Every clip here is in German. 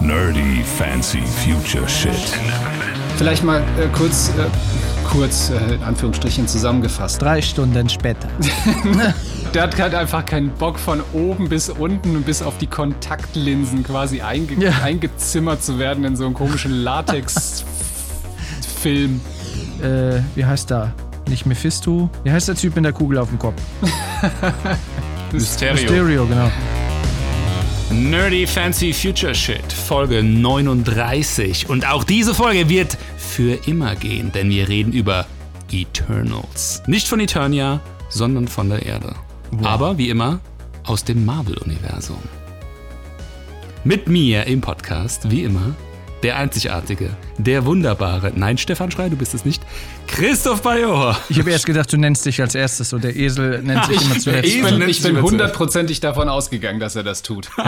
Nerdy Fancy Future Shit. Vielleicht mal äh, kurz, äh, kurz äh, in Anführungsstrichen zusammengefasst. Drei Stunden später. Der hat halt einfach keinen Bock von oben bis unten bis auf die Kontaktlinsen quasi einge Ja. eingezimmert zu werden in so einen komischen Latex-Film. äh, wie heißt da? Nicht Mephisto? Wie heißt der Typ mit der Kugel auf dem Kopf? Mysterio. Mysterio, genau. Nerdy Fancy Future Shit, Folge 39. Und auch diese Folge wird für immer gehen, denn wir reden über Eternals. Nicht von Eternia, sondern von der Erde. Aber wie immer aus dem Marvel-Universum. Mit mir im Podcast, wie immer, der einzigartige, der wunderbare, nein, Stefan Schrei, du bist es nicht, Christoph Bajor. Ich habe erst gedacht, du nennst dich als erstes so. Der Esel nennt sich immer zuletzt. Ich bin, ich bin zuerst. hundertprozentig davon ausgegangen, dass er das tut.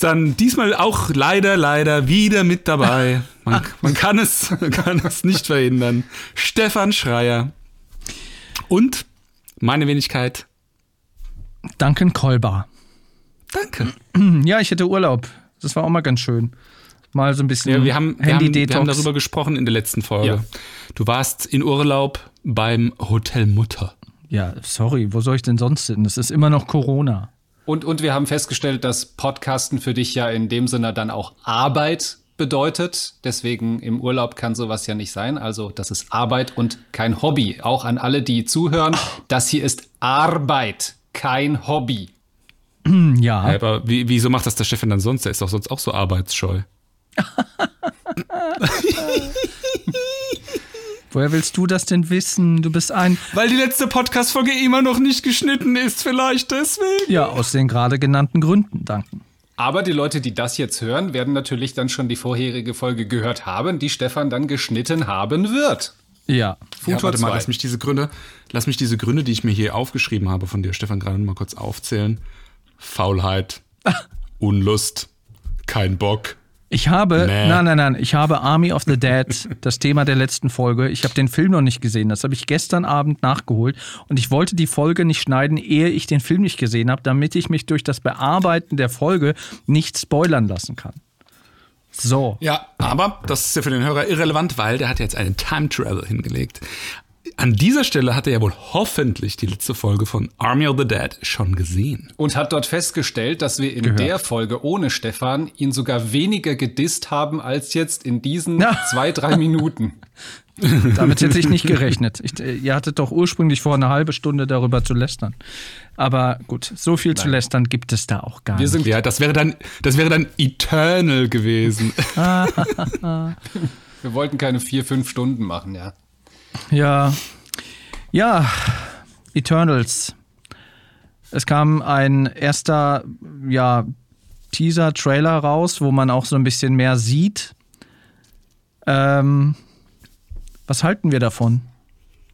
Dann diesmal auch leider, leider wieder mit dabei. Man, man, kann, es, man kann es nicht verhindern. Stefan Schreier. Und meine Wenigkeit. Duncan Kolber. Danke. Ja, ich hätte Urlaub. Das war auch mal ganz schön. Mal so ein bisschen Ja, wir, haben, wir, haben, wir haben darüber gesprochen in der letzten Folge. Ja. Du warst in Urlaub beim Hotel Mutter. ja, sorry, wo soll ich denn sonst hin? Das ist immer noch Corona. Und, und wir haben festgestellt, dass Podcasten für dich ja in dem Sinne dann auch Arbeit bedeutet. Deswegen im Urlaub kann sowas ja nicht sein. Also das ist Arbeit und kein Hobby. Auch an alle, die zuhören, das hier ist Arbeit, kein Hobby. Ja, Aber wie, wieso macht das der Stefan dann sonst? Der ist doch sonst auch so arbeitsscheu. woher willst du das denn wissen? Du bist ein. Weil die letzte Podcast-Folge immer noch nicht geschnitten ist, vielleicht deswegen. Ja, aus den gerade genannten Gründen, danken. Aber die Leute, die das jetzt hören, werden natürlich dann schon die vorherige Folge gehört haben, die Stefan dann geschnitten haben wird. Ja. Ja, Futur warte mal, 2. lass mich diese Gründe, lass mich diese Gründe, die ich mir hier aufgeschrieben habe, von dir, Stefan, gerade mal kurz aufzählen. Faulheit, Unlust, kein Bock. Ich habe, Nee. nein, nein, nein, ich habe Army of the Dead, das Thema der letzten Folge. Ich habe den Film noch nicht gesehen. Das habe ich gestern Abend nachgeholt. Und ich wollte die Folge nicht schneiden, ehe ich den Film nicht gesehen habe, damit ich mich durch das Bearbeiten der Folge nicht spoilern lassen kann. So. Ja, aber das ist ja für den Hörer irrelevant, weil der hat ja jetzt einen Time Travel hingelegt. An dieser Stelle hat er ja wohl hoffentlich die letzte Folge von Army of the Dead schon gesehen. Und hat dort festgestellt, dass wir in der Folge ohne Stefan ihn sogar weniger gedisst haben als jetzt in diesen Ja. zwei, drei Minuten. Damit hätte ich nicht gerechnet. Ich, äh, ihr hattet doch ursprünglich vor, eine halbe Stunde darüber zu lästern. Aber gut, so viel zu lästern gibt es da auch gar Wir nicht. sind Ja, das wäre dann, das wäre dann Eternal gewesen. Wir wollten keine vier, fünf Stunden machen, ja. Ja. Ja, Eternals. Es kam ein erster, ja, Teaser-Trailer raus, wo man auch so ein bisschen mehr sieht. Ähm, was halten wir davon?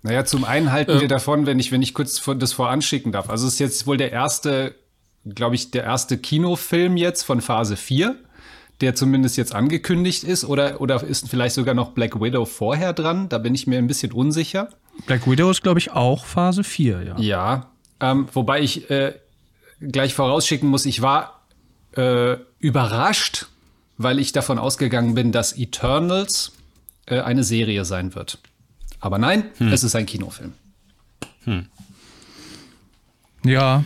Naja, zum einen halten wir davon, wenn ich, wenn ich kurz vor- das voranschicken darf. Also es ist jetzt wohl der erste, glaube ich, der erste Kinofilm jetzt von Phase 4, der zumindest jetzt angekündigt ist. Oder, oder ist vielleicht sogar noch Black Widow vorher dran? Da bin ich mir ein bisschen unsicher. Black Widow ist, glaube ich, auch Phase 4, ja. Ja, ähm, wobei ich äh, gleich vorausschicken muss, ich war äh, überrascht, weil ich davon ausgegangen bin, dass Eternals äh, eine Serie sein wird. Aber nein, es ist ein Kinofilm. Ja,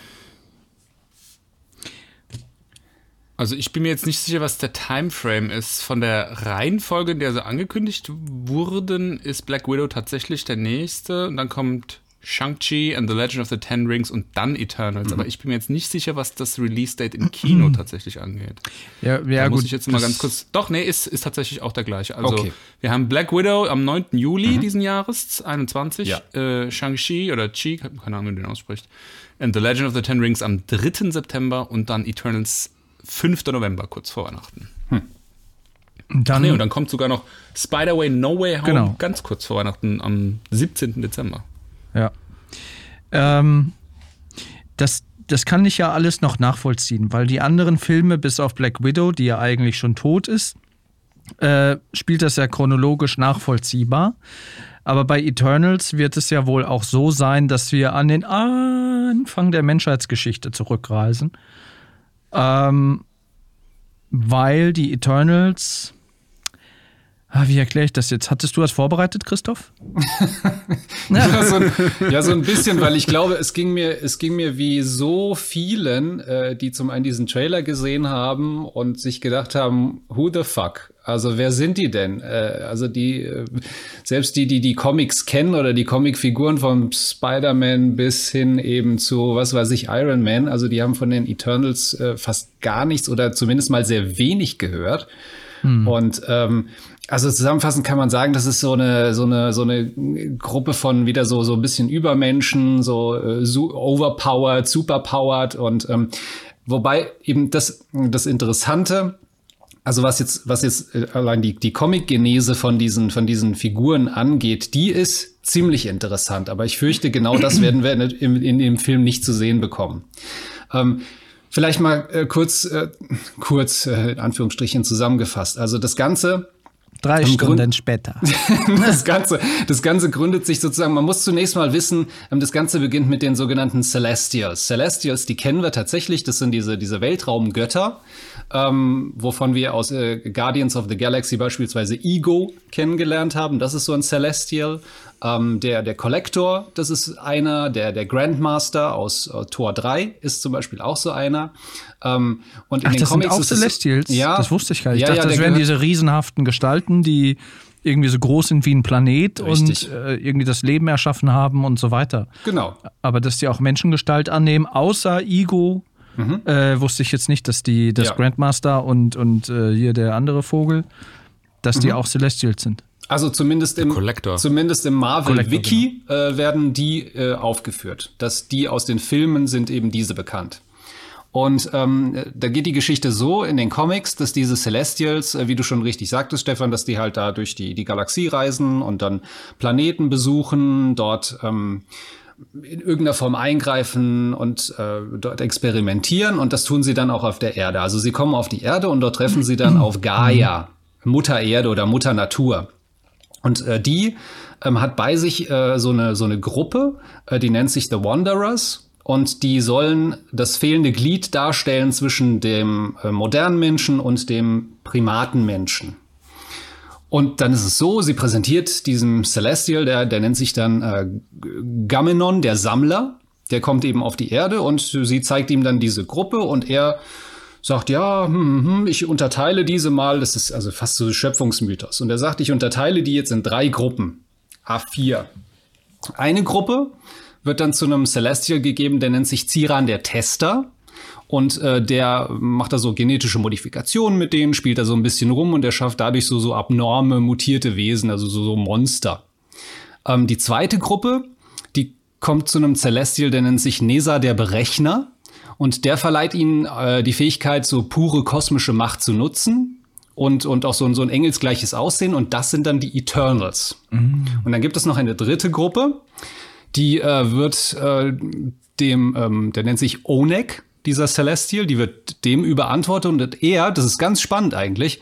Also ich bin mir jetzt nicht sicher, was der Timeframe ist. Von der Reihenfolge, in der sie angekündigt wurden, ist Black Widow tatsächlich der nächste. Und dann kommt Shang-Chi and the Legend of the Ten Rings und dann Eternals. Aber ich bin mir jetzt nicht sicher, was das Release-Date im Kino tatsächlich angeht. ja, ja da gut. muss ich jetzt mal ganz kurz. Doch, nee, ist, ist tatsächlich auch der gleiche. Also Okay. wir haben Black Widow am 9. Juli diesen Jahres, 21. Ja. Äh, Shang-Chi oder Chi, keine Ahnung, wie man den ausspricht. And the Legend of the Ten Rings am 3. September und dann Eternals 5. November, kurz vor Weihnachten. Dann, Nee, und dann kommt sogar noch Spider-Way No Way Home Genau. ganz kurz vor Weihnachten am 17. Dezember. Ja. Ähm, das, das kann ich ja alles noch nachvollziehen, weil die anderen Filme, bis auf Black Widow, die ja eigentlich schon tot ist, äh, spielt das ja chronologisch nachvollziehbar. Aber bei Eternals wird es ja wohl auch so sein, dass wir an den Anfang der Menschheitsgeschichte zurückreisen. Ähm, weil die Eternals Ah, wie erkläre ich das jetzt? Hattest du das vorbereitet, Christoph? ja, so ein, ja, so ein bisschen, weil ich glaube, es ging mir, es ging mir wie so vielen, äh, die zum einen diesen Trailer gesehen haben und sich gedacht haben, who the fuck? Also wer sind die denn? Äh, also die, äh, selbst die, die die Comics kennen oder die Comicfiguren vom Spider-Man bis hin eben zu, was weiß ich, Iron Man, also die haben von den Eternals äh, fast gar nichts oder zumindest mal sehr wenig gehört. Hm. Und ähm, also zusammenfassend kann man sagen, das ist so eine so eine so eine Gruppe von wieder so so ein bisschen Übermenschen, so äh, so overpowered, superpowered und ähm, wobei eben das das Interessante also was jetzt, was jetzt äh, allein die, die Comic-Genese von diesen, von diesen Figuren angeht, die ist ziemlich interessant. Aber ich fürchte, genau das werden wir in, in, dem Film nicht zu sehen bekommen. Ähm, vielleicht mal äh, kurz, äh, kurz äh, in Anführungsstrichen zusammengefasst. Also das Ganze Drei Stunden Grund später. das, Ganze, das Ganze gründet sich sozusagen, man muss zunächst mal wissen, ähm, das Ganze beginnt mit den sogenannten Celestials. Celestials, die kennen wir tatsächlich, das sind diese, diese Weltraumgötter, ähm, wovon wir aus äh, Guardians of the Galaxy beispielsweise Ego kennengelernt haben. Das ist so ein Celestial. Ähm, der, der Collector, das ist einer. Der, der Grandmaster aus äh, Tor 3 ist zum Beispiel auch so einer. Ähm, und in Ach, den das Comics sind auch Celestials? ja, das wusste ich gar nicht. Ja, ich dachte, ja, das wären diese riesenhaften Gestalten, die irgendwie so groß sind wie ein Planet Richtig. und äh, irgendwie das Leben erschaffen haben und so weiter. Genau. Aber dass die auch Menschengestalt annehmen, außer Ego, mhm. äh, wusste ich jetzt nicht, dass die, das ja. Grandmaster und, und äh, hier der andere Vogel, dass mhm. die auch Celestials sind. Also zumindest im, zumindest im Marvel-Wiki genau. äh, werden die äh, aufgeführt. Dass die aus den Filmen sind eben diese bekannt. Und ähm, da geht die Geschichte so in den Comics, dass diese Celestials, äh, wie du schon richtig sagtest, Stefan, dass die halt da durch die, die Galaxie reisen und dann Planeten besuchen, dort ähm, in irgendeiner Form eingreifen und äh, dort experimentieren. Und das tun sie dann auch auf der Erde. Also sie kommen auf die Erde und dort treffen sie dann auf Gaia, Mutter Erde oder Mutter Natur. Und äh, die ähm, hat bei sich äh, so, eine, so eine Gruppe, äh, die nennt sich The Wanderers. Und die sollen das fehlende Glied darstellen zwischen dem äh, modernen Menschen und dem Primatenmenschen. Und dann ist es so, sie präsentiert diesem Celestial, der, der nennt sich dann äh, Gamenon, der Sammler. Der kommt eben auf die Erde und sie zeigt ihm dann diese Gruppe und er sagt, ja, hm, hm, hm, ich unterteile diese mal, das ist also fast so Schöpfungsmythos. Und er sagt, ich unterteile die jetzt in drei Gruppen. A4. Eine Gruppe wird dann zu einem Celestial gegeben, der nennt sich Ziran der Tester. Und äh, der macht da so genetische Modifikationen mit denen, spielt da so ein bisschen rum und er schafft dadurch so, so abnorme, mutierte Wesen, also so, so Monster. Ähm, die zweite Gruppe, die kommt zu einem Celestial, der nennt sich Nesa der Berechner. Und der verleiht ihnen äh, die Fähigkeit, so pure kosmische Macht zu nutzen und, und auch so ein, so ein engelsgleiches Aussehen. Und das sind dann die Eternals. Mhm. Und dann gibt es noch eine dritte Gruppe, die äh, wird äh, dem, ähm, der nennt sich Onek, dieser Celestial, die wird dem überantwortet und er, das ist ganz spannend eigentlich,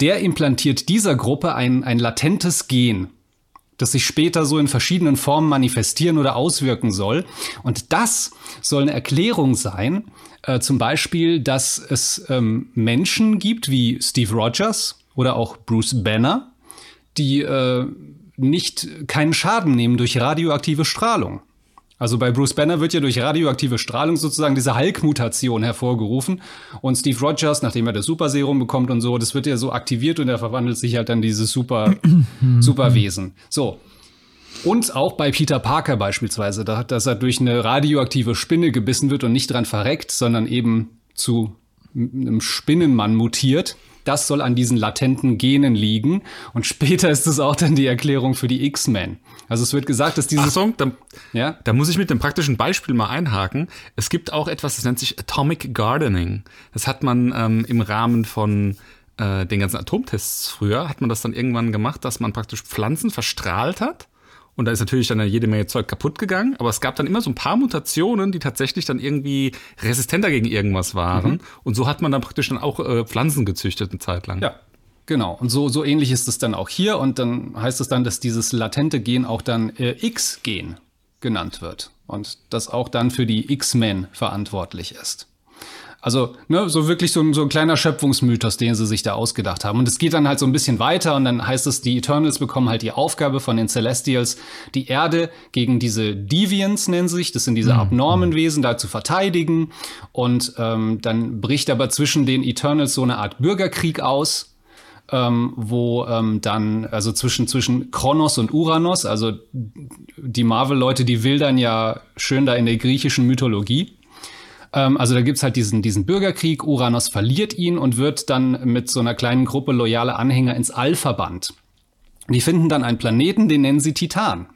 der implantiert dieser Gruppe ein, ein latentes Gen das sich später so in verschiedenen Formen manifestieren oder auswirken soll. Und das soll eine Erklärung sein, äh, zum Beispiel, dass es ähm, Menschen gibt wie Steve Rogers oder auch Bruce Banner, die äh, nicht keinen Schaden nehmen durch radioaktive Strahlung. Also bei Bruce Banner wird ja durch radioaktive Strahlung sozusagen diese Hulk-Mutation hervorgerufen. Und Steve Rogers, nachdem er das Super-Serum bekommt und so, das wird ja so aktiviert und er verwandelt sich halt dann dieses Super, Superwesen. So. Und auch bei Peter Parker beispielsweise, dass er durch eine radioaktive Spinne gebissen wird und nicht dran verreckt, sondern eben zu einem Spinnenmann mutiert. Das soll an diesen latenten Genen liegen. Und später ist es auch dann die Erklärung für die X-Men. Also es wird gesagt, dass dieses. Achtung, da, ja? da muss ich mit dem praktischen Beispiel mal einhaken. Es gibt auch etwas, das nennt sich Atomic Gardening. Das hat man ähm, im Rahmen von äh, den ganzen Atomtests früher, hat man das dann irgendwann gemacht, dass man praktisch Pflanzen verstrahlt hat und da ist natürlich dann jede Menge Zeug kaputt gegangen, aber es gab dann immer so ein paar Mutationen, die tatsächlich dann irgendwie resistenter gegen irgendwas waren. Mhm. Und so hat man dann praktisch dann auch äh, Pflanzen gezüchtet eine Zeit lang. Ja. Genau, und so, so ähnlich ist es dann auch hier. Und dann heißt es dann, dass dieses latente Gen auch dann äh, X-Gen genannt wird. Und das auch dann für die X-Men verantwortlich ist. Also, ne, so wirklich so ein, so ein kleiner Schöpfungsmythos, den sie sich da ausgedacht haben. Und es geht dann halt so ein bisschen weiter und dann heißt es, die Eternals bekommen halt die Aufgabe von den Celestials, die Erde gegen diese Deviants, nennen sie sich, das sind diese mhm. abnormen Wesen, da zu verteidigen. Und ähm, dann bricht aber zwischen den Eternals so eine Art Bürgerkrieg aus, ähm, wo ähm, dann, also zwischen, zwischen Kronos und Uranus, also die Marvel-Leute, die wildern ja schön da in der griechischen Mythologie. Ähm, also da gibt's halt diesen, diesen Bürgerkrieg, Uranus verliert ihn und wird dann mit so einer kleinen Gruppe loyale Anhänger ins All verbannt. Die finden dann einen Planeten, den nennen sie Titan.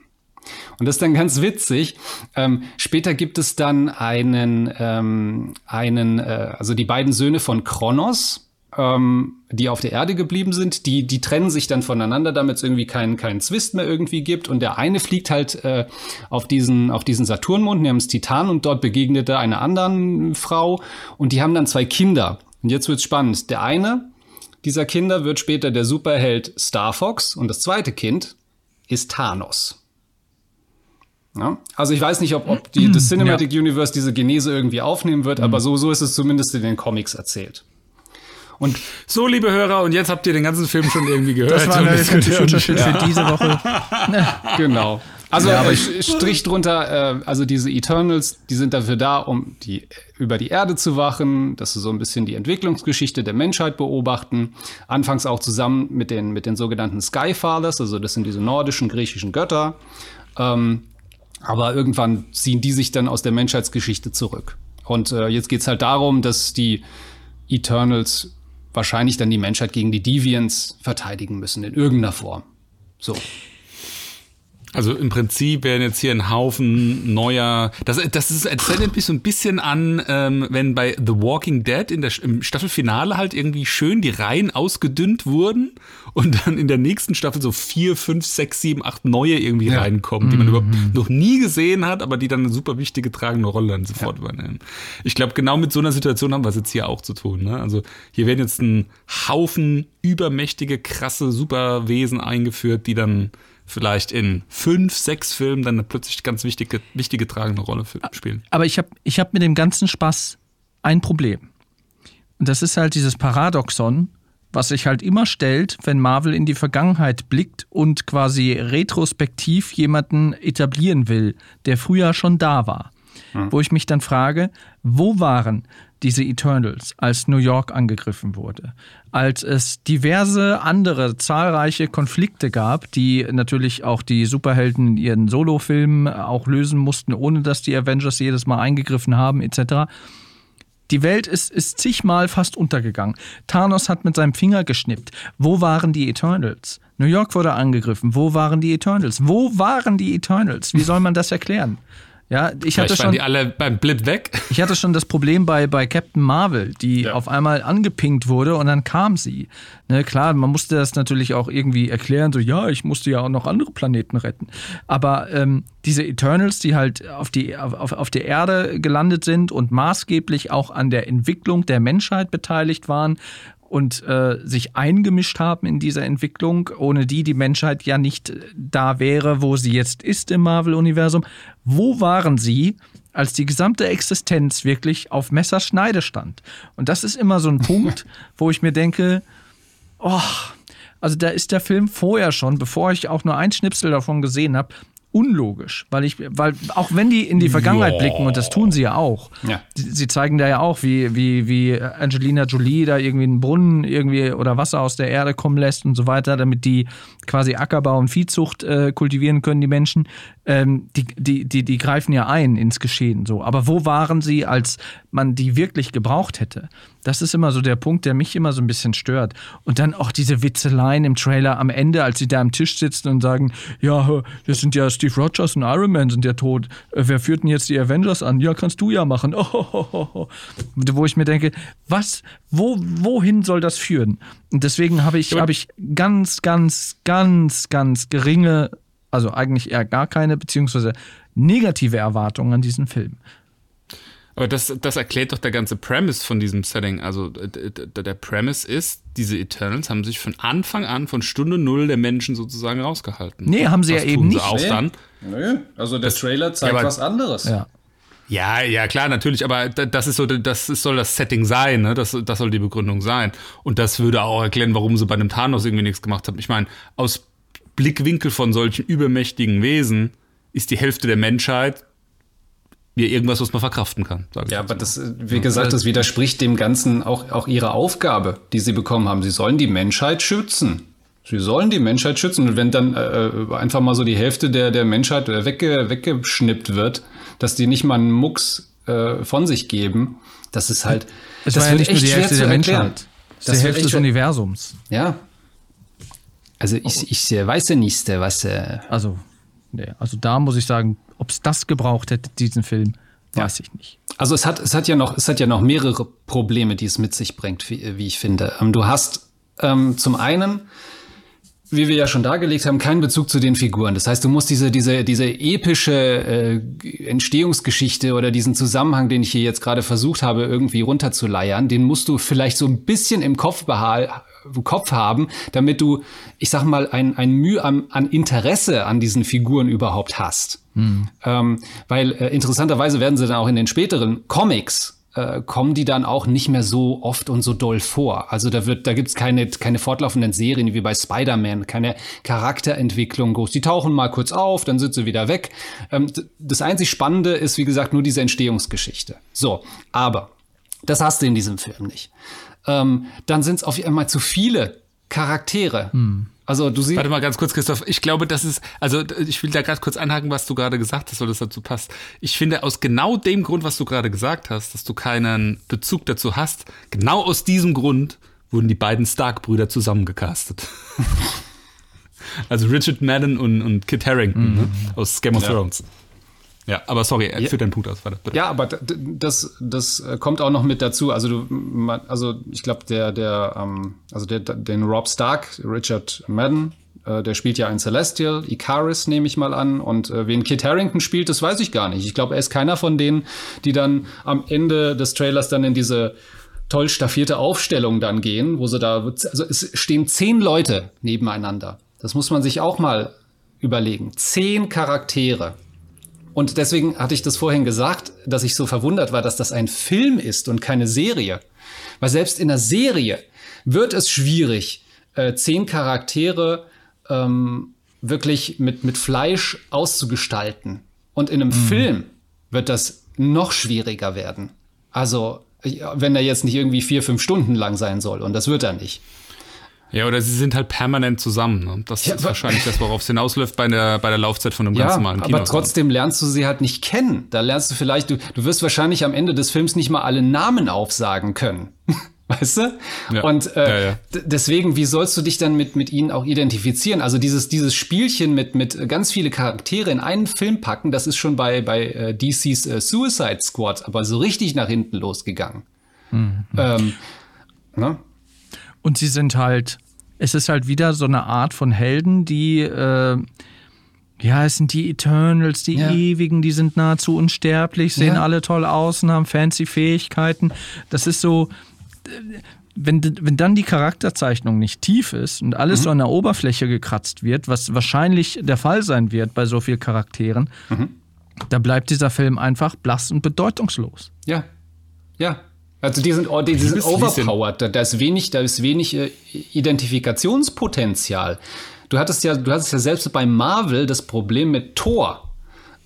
Und das ist dann ganz witzig. Ähm, später gibt es dann einen, ähm, einen äh, also die beiden Söhne von Kronos, ähm, die auf der Erde geblieben sind, die, die trennen sich dann voneinander, damit es irgendwie keinen keinen Zwist mehr irgendwie gibt. Und der eine fliegt halt äh, auf diesen, auf diesen Saturnmond namens Titan und dort begegnet er einer anderen Frau und die haben dann zwei Kinder. Und jetzt wird's spannend. Der eine dieser Kinder wird später der Superheld Star Fox und das zweite Kind ist Thanos. Ja? Also ich weiß nicht, ob, ob die, das Cinematic ja. Universe diese Genese irgendwie aufnehmen wird, mhm. aber so, so ist es zumindest in den Comics erzählt. Und so, liebe Hörer, und jetzt habt ihr den ganzen Film schon irgendwie gehört. Das war eine Future Shit für diese Woche. genau. Also ja, aber ich, Strich drunter, äh, also diese Eternals, die sind dafür da, um die über die Erde zu wachen, dass sie so ein bisschen die Entwicklungsgeschichte der Menschheit beobachten. Anfangs auch zusammen mit den mit den sogenannten Skyfathers, also das sind diese nordischen griechischen Götter. Ähm, aber irgendwann ziehen die sich dann aus der Menschheitsgeschichte zurück. Und äh, jetzt geht's halt darum, dass die Eternals wahrscheinlich dann die Menschheit gegen die Deviants verteidigen müssen, in irgendeiner Form. So. Also im Prinzip werden jetzt hier ein Haufen neuer. Das, das ist, erinnert mich so ein bisschen an, ähm, wenn bei The Walking Dead in der, im Staffelfinale halt irgendwie schön die Reihen ausgedünnt wurden und dann in der nächsten Staffel so vier, fünf, sechs, sieben, acht neue irgendwie ja. reinkommen, die man mhm. überhaupt noch nie gesehen hat, aber die dann eine super wichtige tragende Rolle dann sofort ja. übernehmen. Ich glaube, genau mit so einer Situation haben wir es jetzt hier auch zu tun. Ne? Also hier werden jetzt ein Haufen übermächtige, krasse Superwesen eingeführt, die dann vielleicht in fünf, sechs Filmen dann eine plötzlich ganz wichtige, wichtige tragende Rolle spielen. Aber ich habe ich hab mit dem ganzen Spaß ein Problem. Und das ist halt dieses Paradoxon, was sich halt immer stellt, wenn Marvel in die Vergangenheit blickt und quasi retrospektiv jemanden etablieren will, der früher schon da war. Wo ich mich dann frage, wo waren diese Eternals, als New York angegriffen wurde, als es diverse andere zahlreiche Konflikte gab, die natürlich auch die Superhelden in ihren Solofilmen auch lösen mussten, ohne dass die Avengers jedes Mal eingegriffen haben, etc. Die Welt ist, ist zigmal fast untergegangen. Thanos hat mit seinem Finger geschnippt. Wo waren die Eternals? New York wurde angegriffen. Wo waren die Eternals? Wo waren die Eternals? Wie soll man das erklären? Ja, ich Vielleicht hatte schon. die alle beim Blip weg. Ich hatte schon das Problem bei, bei Captain Marvel, die ja. auf einmal angepinkt wurde und dann kam sie. Ne, klar, man musste das natürlich auch irgendwie erklären, so, ja, ich musste ja auch noch andere Planeten retten. Aber ähm, diese Eternals, die halt auf, die, auf, auf der Erde gelandet sind und maßgeblich auch an der Entwicklung der Menschheit beteiligt waren und äh, sich eingemischt haben in dieser Entwicklung, ohne die die Menschheit ja nicht da wäre, wo sie jetzt ist im Marvel-Universum. Wo waren sie, als die gesamte Existenz wirklich auf Messerschneide stand? Und das ist immer so ein Punkt, wo ich mir denke, oh, also da ist der Film vorher schon, bevor ich auch nur ein Schnipsel davon gesehen habe, unlogisch, weil ich, weil auch wenn die in die Vergangenheit ja. blicken und das tun sie ja auch, ja. Sie, sie, zeigen da ja auch, wie, wie, wie Angelina Jolie da irgendwie einen Brunnen irgendwie oder Wasser aus der Erde kommen lässt und so weiter, damit die quasi Ackerbau und Viehzucht äh, kultivieren können, die Menschen. Ähm, die, die, die, die greifen ja ein ins Geschehen so. Aber wo waren sie, als man die wirklich gebraucht hätte? Das ist immer so der Punkt, der mich immer so ein bisschen stört. Und dann auch diese Witzeleien im Trailer am Ende, als sie da am Tisch sitzen und sagen, ja, das sind ja Steve Rogers und Iron Man sind ja tot. Äh, wer führt denn jetzt die Avengers an? Ja, kannst du ja machen. Oh, Wo ich mir denke, was, wo, wohin soll das führen? Und deswegen habe ich, hab ich ganz, ganz, ganz, ganz geringe, also eigentlich eher gar keine, beziehungsweise negative Erwartungen an diesen Film. Aber das, das erklärt doch der ganze Premise von diesem Setting. Also der Premise ist, diese Eternals haben sich von Anfang an, von Stunde Null der Menschen sozusagen rausgehalten. Nee, haben sie was ja eben nicht. Auch nee. dann? Nö, also der das, Trailer zeigt ja, was anderes. Ja. Ja, ja, klar, natürlich, aber das ist so, das soll das Setting sein, ne? Das, das soll die Begründung sein. Und das würde auch erklären, warum sie bei einem Thanos irgendwie nichts gemacht haben. Ich meine, aus Blickwinkel von solchen übermächtigen Wesen ist die Hälfte der Menschheit mir irgendwas, was man verkraften kann. ja, aber das, wie gesagt, das widerspricht dem Ganzen auch, auch ihrer Aufgabe, die sie bekommen haben. Sie sollen die Menschheit schützen. Sie sollen die Menschheit schützen. Und wenn dann äh, einfach mal so die Hälfte der, der Menschheit wegge, weggeschnippt wird, dass die nicht mal einen Mucks äh, von sich geben, das ist halt. Es das war ja nicht nur die Hälfte der Menschheit. Das ist die Hälfte des Universums. Ja. Also ich, ich weiß ja nicht, was. Äh also, nee, also da muss ich sagen, ob es das gebraucht hätte, diesen Film, weiß ja. ich nicht. Also es hat, es hat ja noch, es hat ja noch mehrere Probleme, die es mit sich bringt, wie, wie ich finde. Ähm, du hast ähm, zum einen wie wir ja schon dargelegt haben, keinen Bezug zu den Figuren. Das heißt, du musst diese, diese, diese epische äh, Entstehungsgeschichte oder diesen Zusammenhang, den ich hier jetzt gerade versucht habe, irgendwie runterzuleiern, den musst du vielleicht so ein bisschen im Kopf, im Kopf haben, damit du, ich sag mal, ein, ein Mühe an, an Interesse an diesen Figuren überhaupt hast. Hm. Ähm, weil äh, interessanterweise werden sie dann auch in den späteren Comics äh, kommen die dann auch nicht mehr so oft und so doll vor. Also da wird, da gibt's keine, keine fortlaufenden Serien wie bei Spider-Man, keine Charakterentwicklung groß. Die tauchen mal kurz auf, dann sind sie wieder weg. Ähm, das einzig Spannende ist, wie gesagt, nur diese Entstehungsgeschichte. So, aber das hast du in diesem Film nicht. Ähm, dann sind es auf einmal zu viele Charaktere. Hm. Also du siehst. Warte mal ganz kurz, Christoph. Ich glaube, das ist, also ich will da gerade kurz anhaken, was du gerade gesagt hast, weil das dazu passt. Ich finde, aus genau dem Grund, was du gerade gesagt hast, dass du keinen Bezug dazu hast, genau aus diesem Grund wurden die beiden Stark-Brüder zusammengecastet. also Richard Madden und, und Kit Harrington ne, mhm. ne? aus Game of ja. Thrones. Ja, aber sorry, ja. führ deinen Punkt aus. Warte, bitte. Ja, aber das, das äh, kommt auch noch mit dazu. Also du, also ich glaube, der, der, ähm, also der, den Rob Stark, Richard Madden, äh, der spielt ja ein Celestial, Icaris nehme ich mal an. Und äh, wen Kit Harrington spielt, das weiß ich gar nicht. Ich glaube, er ist keiner von denen, die dann am Ende des Trailers dann in diese toll staffierte Aufstellung dann gehen, wo sie da, also es stehen zehn Leute nebeneinander. Das muss man sich auch mal überlegen. Zehn Charaktere. Und deswegen hatte ich das vorhin gesagt, dass ich so verwundert war, dass das ein Film ist und keine Serie. Weil selbst in der Serie wird es schwierig, äh, zehn Charaktere ähm, wirklich mit, mit Fleisch auszugestalten. Und in einem mhm. Film wird das noch schwieriger werden. Also, wenn er jetzt nicht irgendwie vier, fünf Stunden lang sein soll. Und das wird er nicht. Ja, oder sie sind halt permanent zusammen. Ne? Das ja, ist wahrscheinlich das, worauf es hinausläuft bei der, bei der Laufzeit von einem ja, ganz normalen Kino. Aber trotzdem lernst du sie halt nicht kennen. Da lernst du vielleicht, du, du wirst wahrscheinlich am Ende des Films nicht mal alle Namen aufsagen können. Weißt du? Ja, und äh, ja, ja. deswegen, wie sollst du dich dann mit, mit ihnen auch identifizieren? Also dieses, dieses Spielchen mit, mit ganz viele Charaktere in einen Film packen, das ist schon bei, bei äh, DCs äh, Suicide Squad aber so richtig nach hinten losgegangen. Mhm. Ähm, ne? Und sie sind halt, es ist halt wieder so eine Art von Helden, die, äh, ja, es sind die Eternals, die ja. Ewigen, die sind nahezu unsterblich, sehen ja. alle toll aus und haben fancy Fähigkeiten. Das ist so, wenn, wenn dann die Charakterzeichnung nicht tief ist und alles mhm. so an der Oberfläche gekratzt wird, was wahrscheinlich der Fall sein wird bei so vielen Charakteren, mhm. da bleibt dieser Film einfach blass und bedeutungslos. Ja, ja, also die sind, die, die sind overpowered. Da ist wenig, da ist wenig äh, Identifikationspotenzial. Du hattest ja, du hattest ja selbst bei Marvel das Problem mit Thor.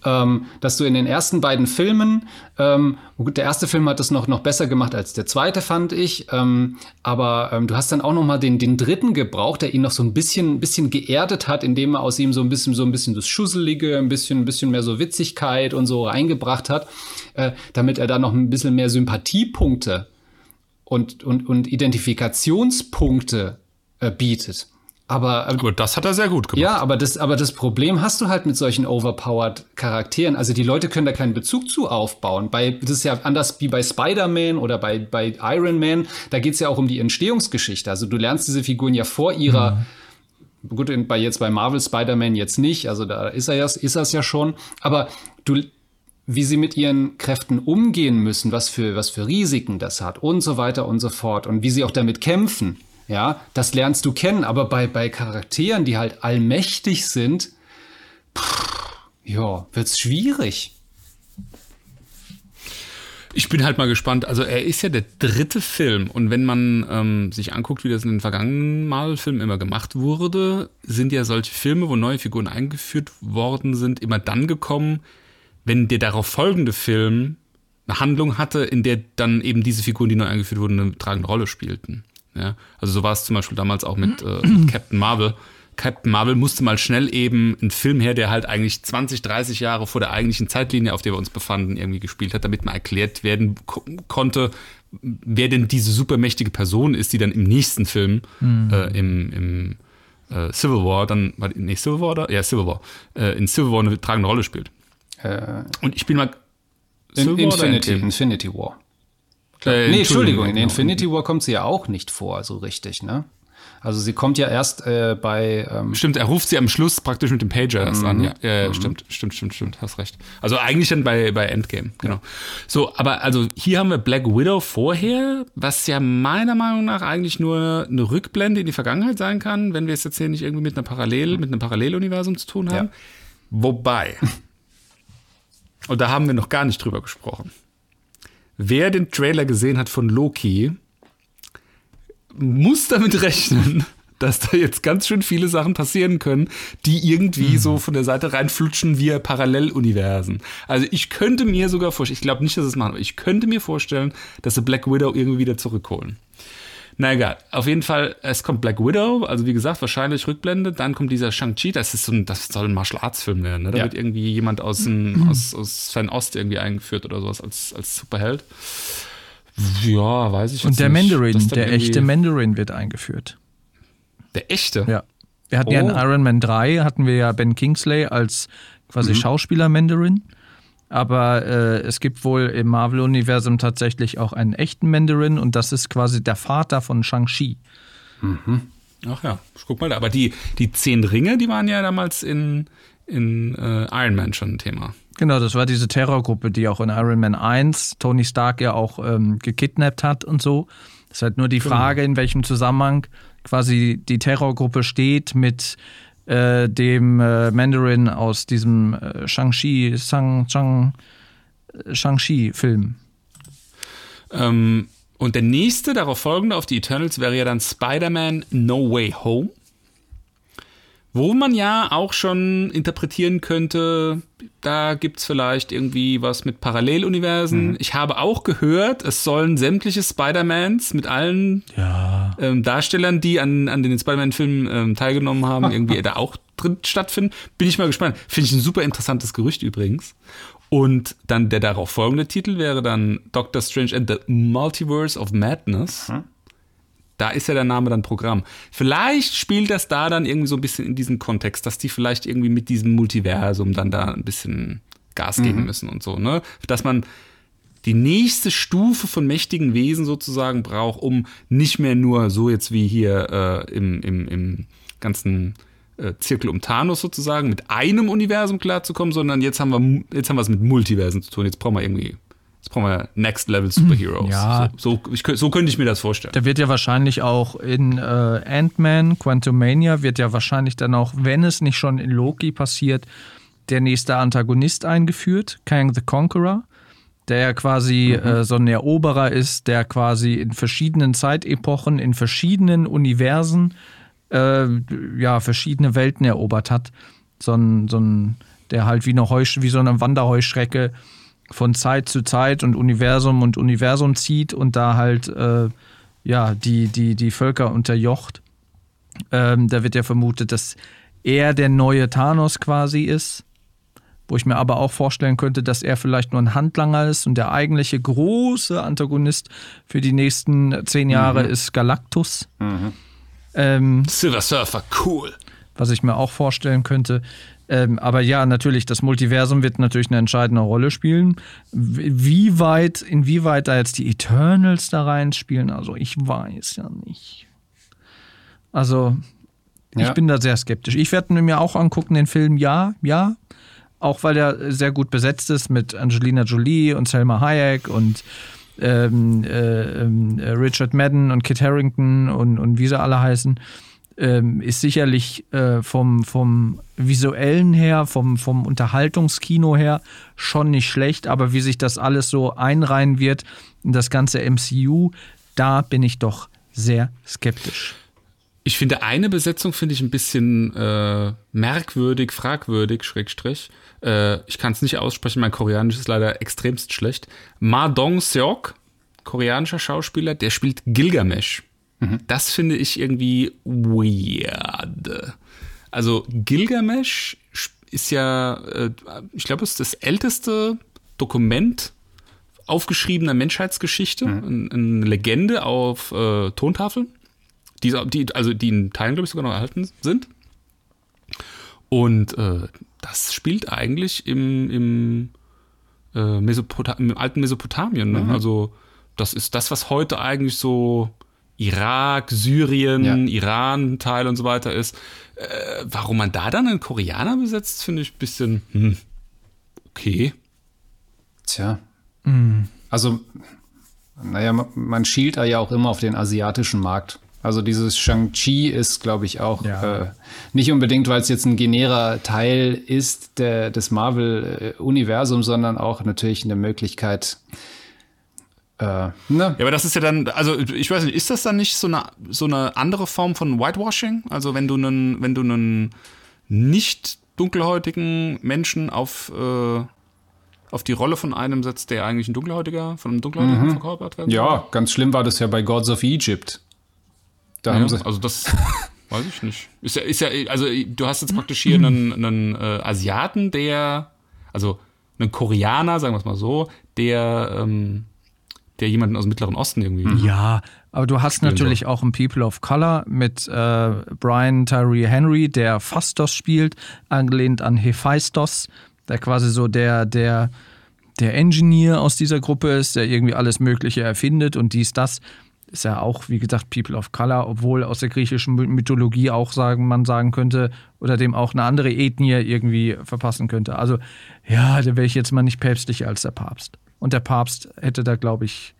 Ähm, dass du in den ersten beiden Filmen, ähm, gut, der erste Film hat es noch, noch besser gemacht als der zweite, fand ich, ähm, aber ähm, du hast dann auch noch mal den, den dritten gebraucht, der ihn noch so ein bisschen, bisschen geerdet hat, indem er aus ihm so ein bisschen, so ein bisschen das Schusselige, ein bisschen, ein bisschen mehr so Witzigkeit und so reingebracht hat äh, damit er da noch ein bisschen mehr Sympathiepunkte und, und, und Identifikationspunkte äh, bietet. Aber, aber das hat er sehr gut gemacht. Ja, aber das, aber das Problem hast du halt mit solchen overpowered Charakteren. Also die Leute können da keinen Bezug zu aufbauen. Bei, das ist ja anders wie bei Spider-Man oder bei, bei Iron Man. Da geht es ja auch um die Entstehungsgeschichte. Also du lernst diese Figuren ja vor ihrer, mhm. gut, bei jetzt bei Marvel Spider-Man jetzt nicht, also da ist er ja, ist er es ja schon. Aber du, wie sie mit ihren Kräften umgehen müssen, was für, was für Risiken das hat und so weiter und so fort und wie sie auch damit kämpfen. Ja, das lernst du kennen, aber bei, bei Charakteren, die halt allmächtig sind, ja, wird's schwierig. Ich bin halt mal gespannt. Also er ist ja der dritte Film und wenn man ähm, sich anguckt, wie das in den vergangenen Marvel-Filmen immer gemacht wurde, sind ja solche Filme, wo neue Figuren eingeführt worden sind, immer dann gekommen, wenn der darauf folgende Film eine Handlung hatte, in der dann eben diese Figuren, die neu eingeführt wurden, eine tragende Rolle spielten. Ja? Also so war es zum Beispiel damals auch mit, äh, mit Captain Marvel. Captain Marvel musste mal schnell eben einen Film her, der halt eigentlich 20, 30 Jahre vor der eigentlichen Zeitlinie, auf der wir uns befanden, irgendwie gespielt hat, damit mal erklärt werden ko konnte, wer denn diese supermächtige Person ist, die dann im nächsten Film, mhm. äh, im, im äh, Civil War, dann, nee, Civil War oder? Ja, Civil War, äh, in Civil War eine tragende Rolle spielt. Äh, Und ich bin mal. in, Infinity, Infinity War. Äh, nee, Entschuldigung, in genau. Infinity War kommt sie ja auch nicht vor, so richtig, ne? Also sie kommt ja erst äh, bei. Ähm, Stimmt, er ruft sie am Schluss praktisch mit dem Pager erst an. Mhm. Ja, ja, ja stimmt, stimmt, stimmt, stimmt, hast recht. Also eigentlich dann bei, bei Endgame, genau. So, aber also hier haben wir Black Widow vorher, was ja meiner Meinung nach eigentlich nur eine Rückblende in die Vergangenheit sein kann, wenn wir es jetzt hier nicht irgendwie mit einer Parallel, mit einem Paralleluniversum zu tun haben. Ja. Wobei, und da haben wir noch gar nicht drüber gesprochen. Wer den Trailer gesehen hat von Loki, muss damit rechnen, dass da jetzt ganz schön viele Sachen passieren können, die irgendwie so von der Seite reinflutschen via Paralleluniversen. Also ich könnte mir sogar vorstellen, ich glaube nicht, dass sie es machen, aber ich könnte mir vorstellen, dass sie Black Widow irgendwie wieder zurückholen. Na egal, auf jeden Fall, es kommt Black Widow, also wie gesagt, wahrscheinlich Rückblende, dann kommt dieser Shang-Chi, das ist so ein, das soll ein Martial Arts Film werden, ne? Da Ja. wird irgendwie jemand aus, dem, aus, aus Fernost irgendwie eingeführt oder sowas als, als Superheld. Ja, weiß ich Und der nicht. Mandarin, der echte Mandarin wird eingeführt. Der echte? Ja. Wir hatten ja in Oh. Iron Man 3 hatten wir ja Ben Kingsley als quasi Schauspieler Mandarin. Aber äh, es gibt wohl im Marvel-Universum tatsächlich auch einen echten Mandarin und das ist quasi der Vater von Shang-Chi. Ach ja, guck mal da. Aber die, die zehn Ringe, die waren ja damals in, in äh, Iron Man schon ein Thema. Genau, das war diese Terrorgruppe, die auch in Iron Man 1 Tony Stark ja auch ähm, gekidnappt hat und so. Das ist halt nur die Frage, in welchem Zusammenhang quasi die Terrorgruppe steht mit äh, dem äh, Mandarin aus diesem äh, Shang-Chi, Shang, Shang, äh, Shang-Chi-Film. Ähm, und der nächste, darauf folgende auf die Eternals, wäre ja dann Spider-Man No Way Home. Wo man ja auch schon interpretieren könnte, da gibt's vielleicht irgendwie was mit Paralleluniversen. Ich habe auch gehört, es sollen sämtliche Spider-Mans mit allen Ja. ähm, Darstellern, die an, an den Spider-Man-Filmen ähm, teilgenommen haben, irgendwie da auch drin stattfinden. Bin ich mal gespannt. Finde ich ein super interessantes Gerücht übrigens. Und dann der darauf folgende Titel wäre dann Doctor Strange and the Multiverse of Madness. Da ist ja der Name dann Programm. Vielleicht spielt das da dann irgendwie so ein bisschen in diesen Kontext, dass die vielleicht irgendwie mit diesem Multiversum dann da ein bisschen Gas geben müssen und so, ne? Dass man die nächste Stufe von mächtigen Wesen sozusagen braucht, um nicht mehr nur so jetzt wie hier äh, im, im, im ganzen äh, Zirkel um Thanos sozusagen mit einem Universum klarzukommen, sondern jetzt haben wir jetzt haben wir es mit Multiversen zu tun. Jetzt brauchen wir irgendwie jetzt brauchen wir Next Level Superheroes. Ja. So, so, ich, so könnte ich mir das vorstellen. Da wird ja wahrscheinlich auch in äh, Ant-Man, Quantumania, wird ja wahrscheinlich dann auch, wenn es nicht schon in Loki passiert, der nächste Antagonist eingeführt, Kang the Conqueror, der ja quasi äh, so ein Eroberer ist, der quasi in verschiedenen Zeitepochen, in verschiedenen Universen, äh, ja, verschiedene Welten erobert hat. So ein, so ein der halt wie, eine Heusch wie so eine Wanderheuschrecke von Zeit zu Zeit und Universum und Universum zieht und da halt äh, ja die, die, die Völker unterjocht. Ähm, da wird ja vermutet, dass er der neue Thanos quasi ist. Wo ich mir aber auch vorstellen könnte, dass er vielleicht nur ein Handlanger ist und der eigentliche große Antagonist für die nächsten zehn Jahre ist Galactus. Ähm, Silver Surfer, cool. was ich mir auch vorstellen könnte. Ähm, aber ja, natürlich, das Multiversum wird natürlich eine entscheidende Rolle spielen. Wie weit, inwieweit da jetzt die Eternals da reinspielen, also ich weiß ja nicht. Also, ich Ja. bin da sehr skeptisch. Ich werde mir auch angucken, den Film, ja, ja. Auch weil er sehr gut besetzt ist mit Angelina Jolie und Selma Hayek und ähm, äh, ähm, Richard Madden und Kit Harrington und, und wie sie alle heißen. Ähm, ist sicherlich äh, vom, vom visuellen her, vom, vom Unterhaltungskino her schon nicht schlecht, aber wie sich das alles so einreihen wird in das ganze MCU, da bin ich doch sehr skeptisch. Ich finde eine Besetzung finde ich ein bisschen äh, merkwürdig, fragwürdig, Schrägstrich. Äh, ich kann es nicht aussprechen, mein Koreanisch ist leider extremst schlecht. Ma Dong Seok, koreanischer Schauspieler, der spielt Gilgamesh. Mhm. Das finde ich irgendwie weird. Also Gilgamesh ist ja, äh, ich glaube, es ist das älteste Dokument aufgeschriebener Menschheitsgeschichte, mhm. eine Legende auf äh, Tontafeln, die, die, also die in Teilen, glaube ich, sogar noch erhalten sind. Und äh, das spielt eigentlich im, im, äh, im alten Mesopotamien. Ne? Mhm. Also das ist das, was heute eigentlich so Irak, Syrien, ja. Iran Teil und so weiter ist. Äh, warum man da dann einen Koreaner besetzt, finde ich ein bisschen hm, okay. Tja. Mhm. Also, naja, man schielt da ja auch immer auf den asiatischen Markt. Also dieses Shang-Chi ist, glaube ich, auch ja. äh, nicht unbedingt, weil es jetzt ein generer Teil ist der, des Marvel-Universums, sondern auch natürlich eine Möglichkeit, äh, ne? Ja, aber das ist ja dann, also ich weiß nicht, ist das dann nicht so eine, so eine andere Form von Whitewashing? Also wenn du einen, wenn du einen nicht dunkelhäutigen Menschen auf, äh, auf die Rolle von einem setzt, der eigentlich ein dunkelhäutiger, von einem dunkelhäutigen mhm. verkörpert werden Ja, ganz schlimm war das ja bei Gods of Egypt. Da ja, haben sie also das weiß ich nicht. Ist ja, ist ja, also du hast jetzt praktisch hier einen, einen äh, Asiaten, der, also einen Koreaner, sagen wir es mal so, der, ähm, der jemanden aus dem Mittleren Osten irgendwie. Mhm. Ja, aber du hast natürlich soll. auch einen People of Color mit äh, Brian Tyree Henry, der Fastos spielt, angelehnt an Hephaistos, der quasi so der, der, der Engineer aus dieser Gruppe ist, der irgendwie alles Mögliche erfindet und dies, das ist ja auch, wie gesagt, People of Color, obwohl aus der griechischen Mythologie auch sagen, man sagen könnte, oder dem auch eine andere Ethnie irgendwie verpassen könnte. Also, ja, da wäre ich jetzt mal nicht päpstlicher als der Papst. Und der Papst hätte da, glaube ich,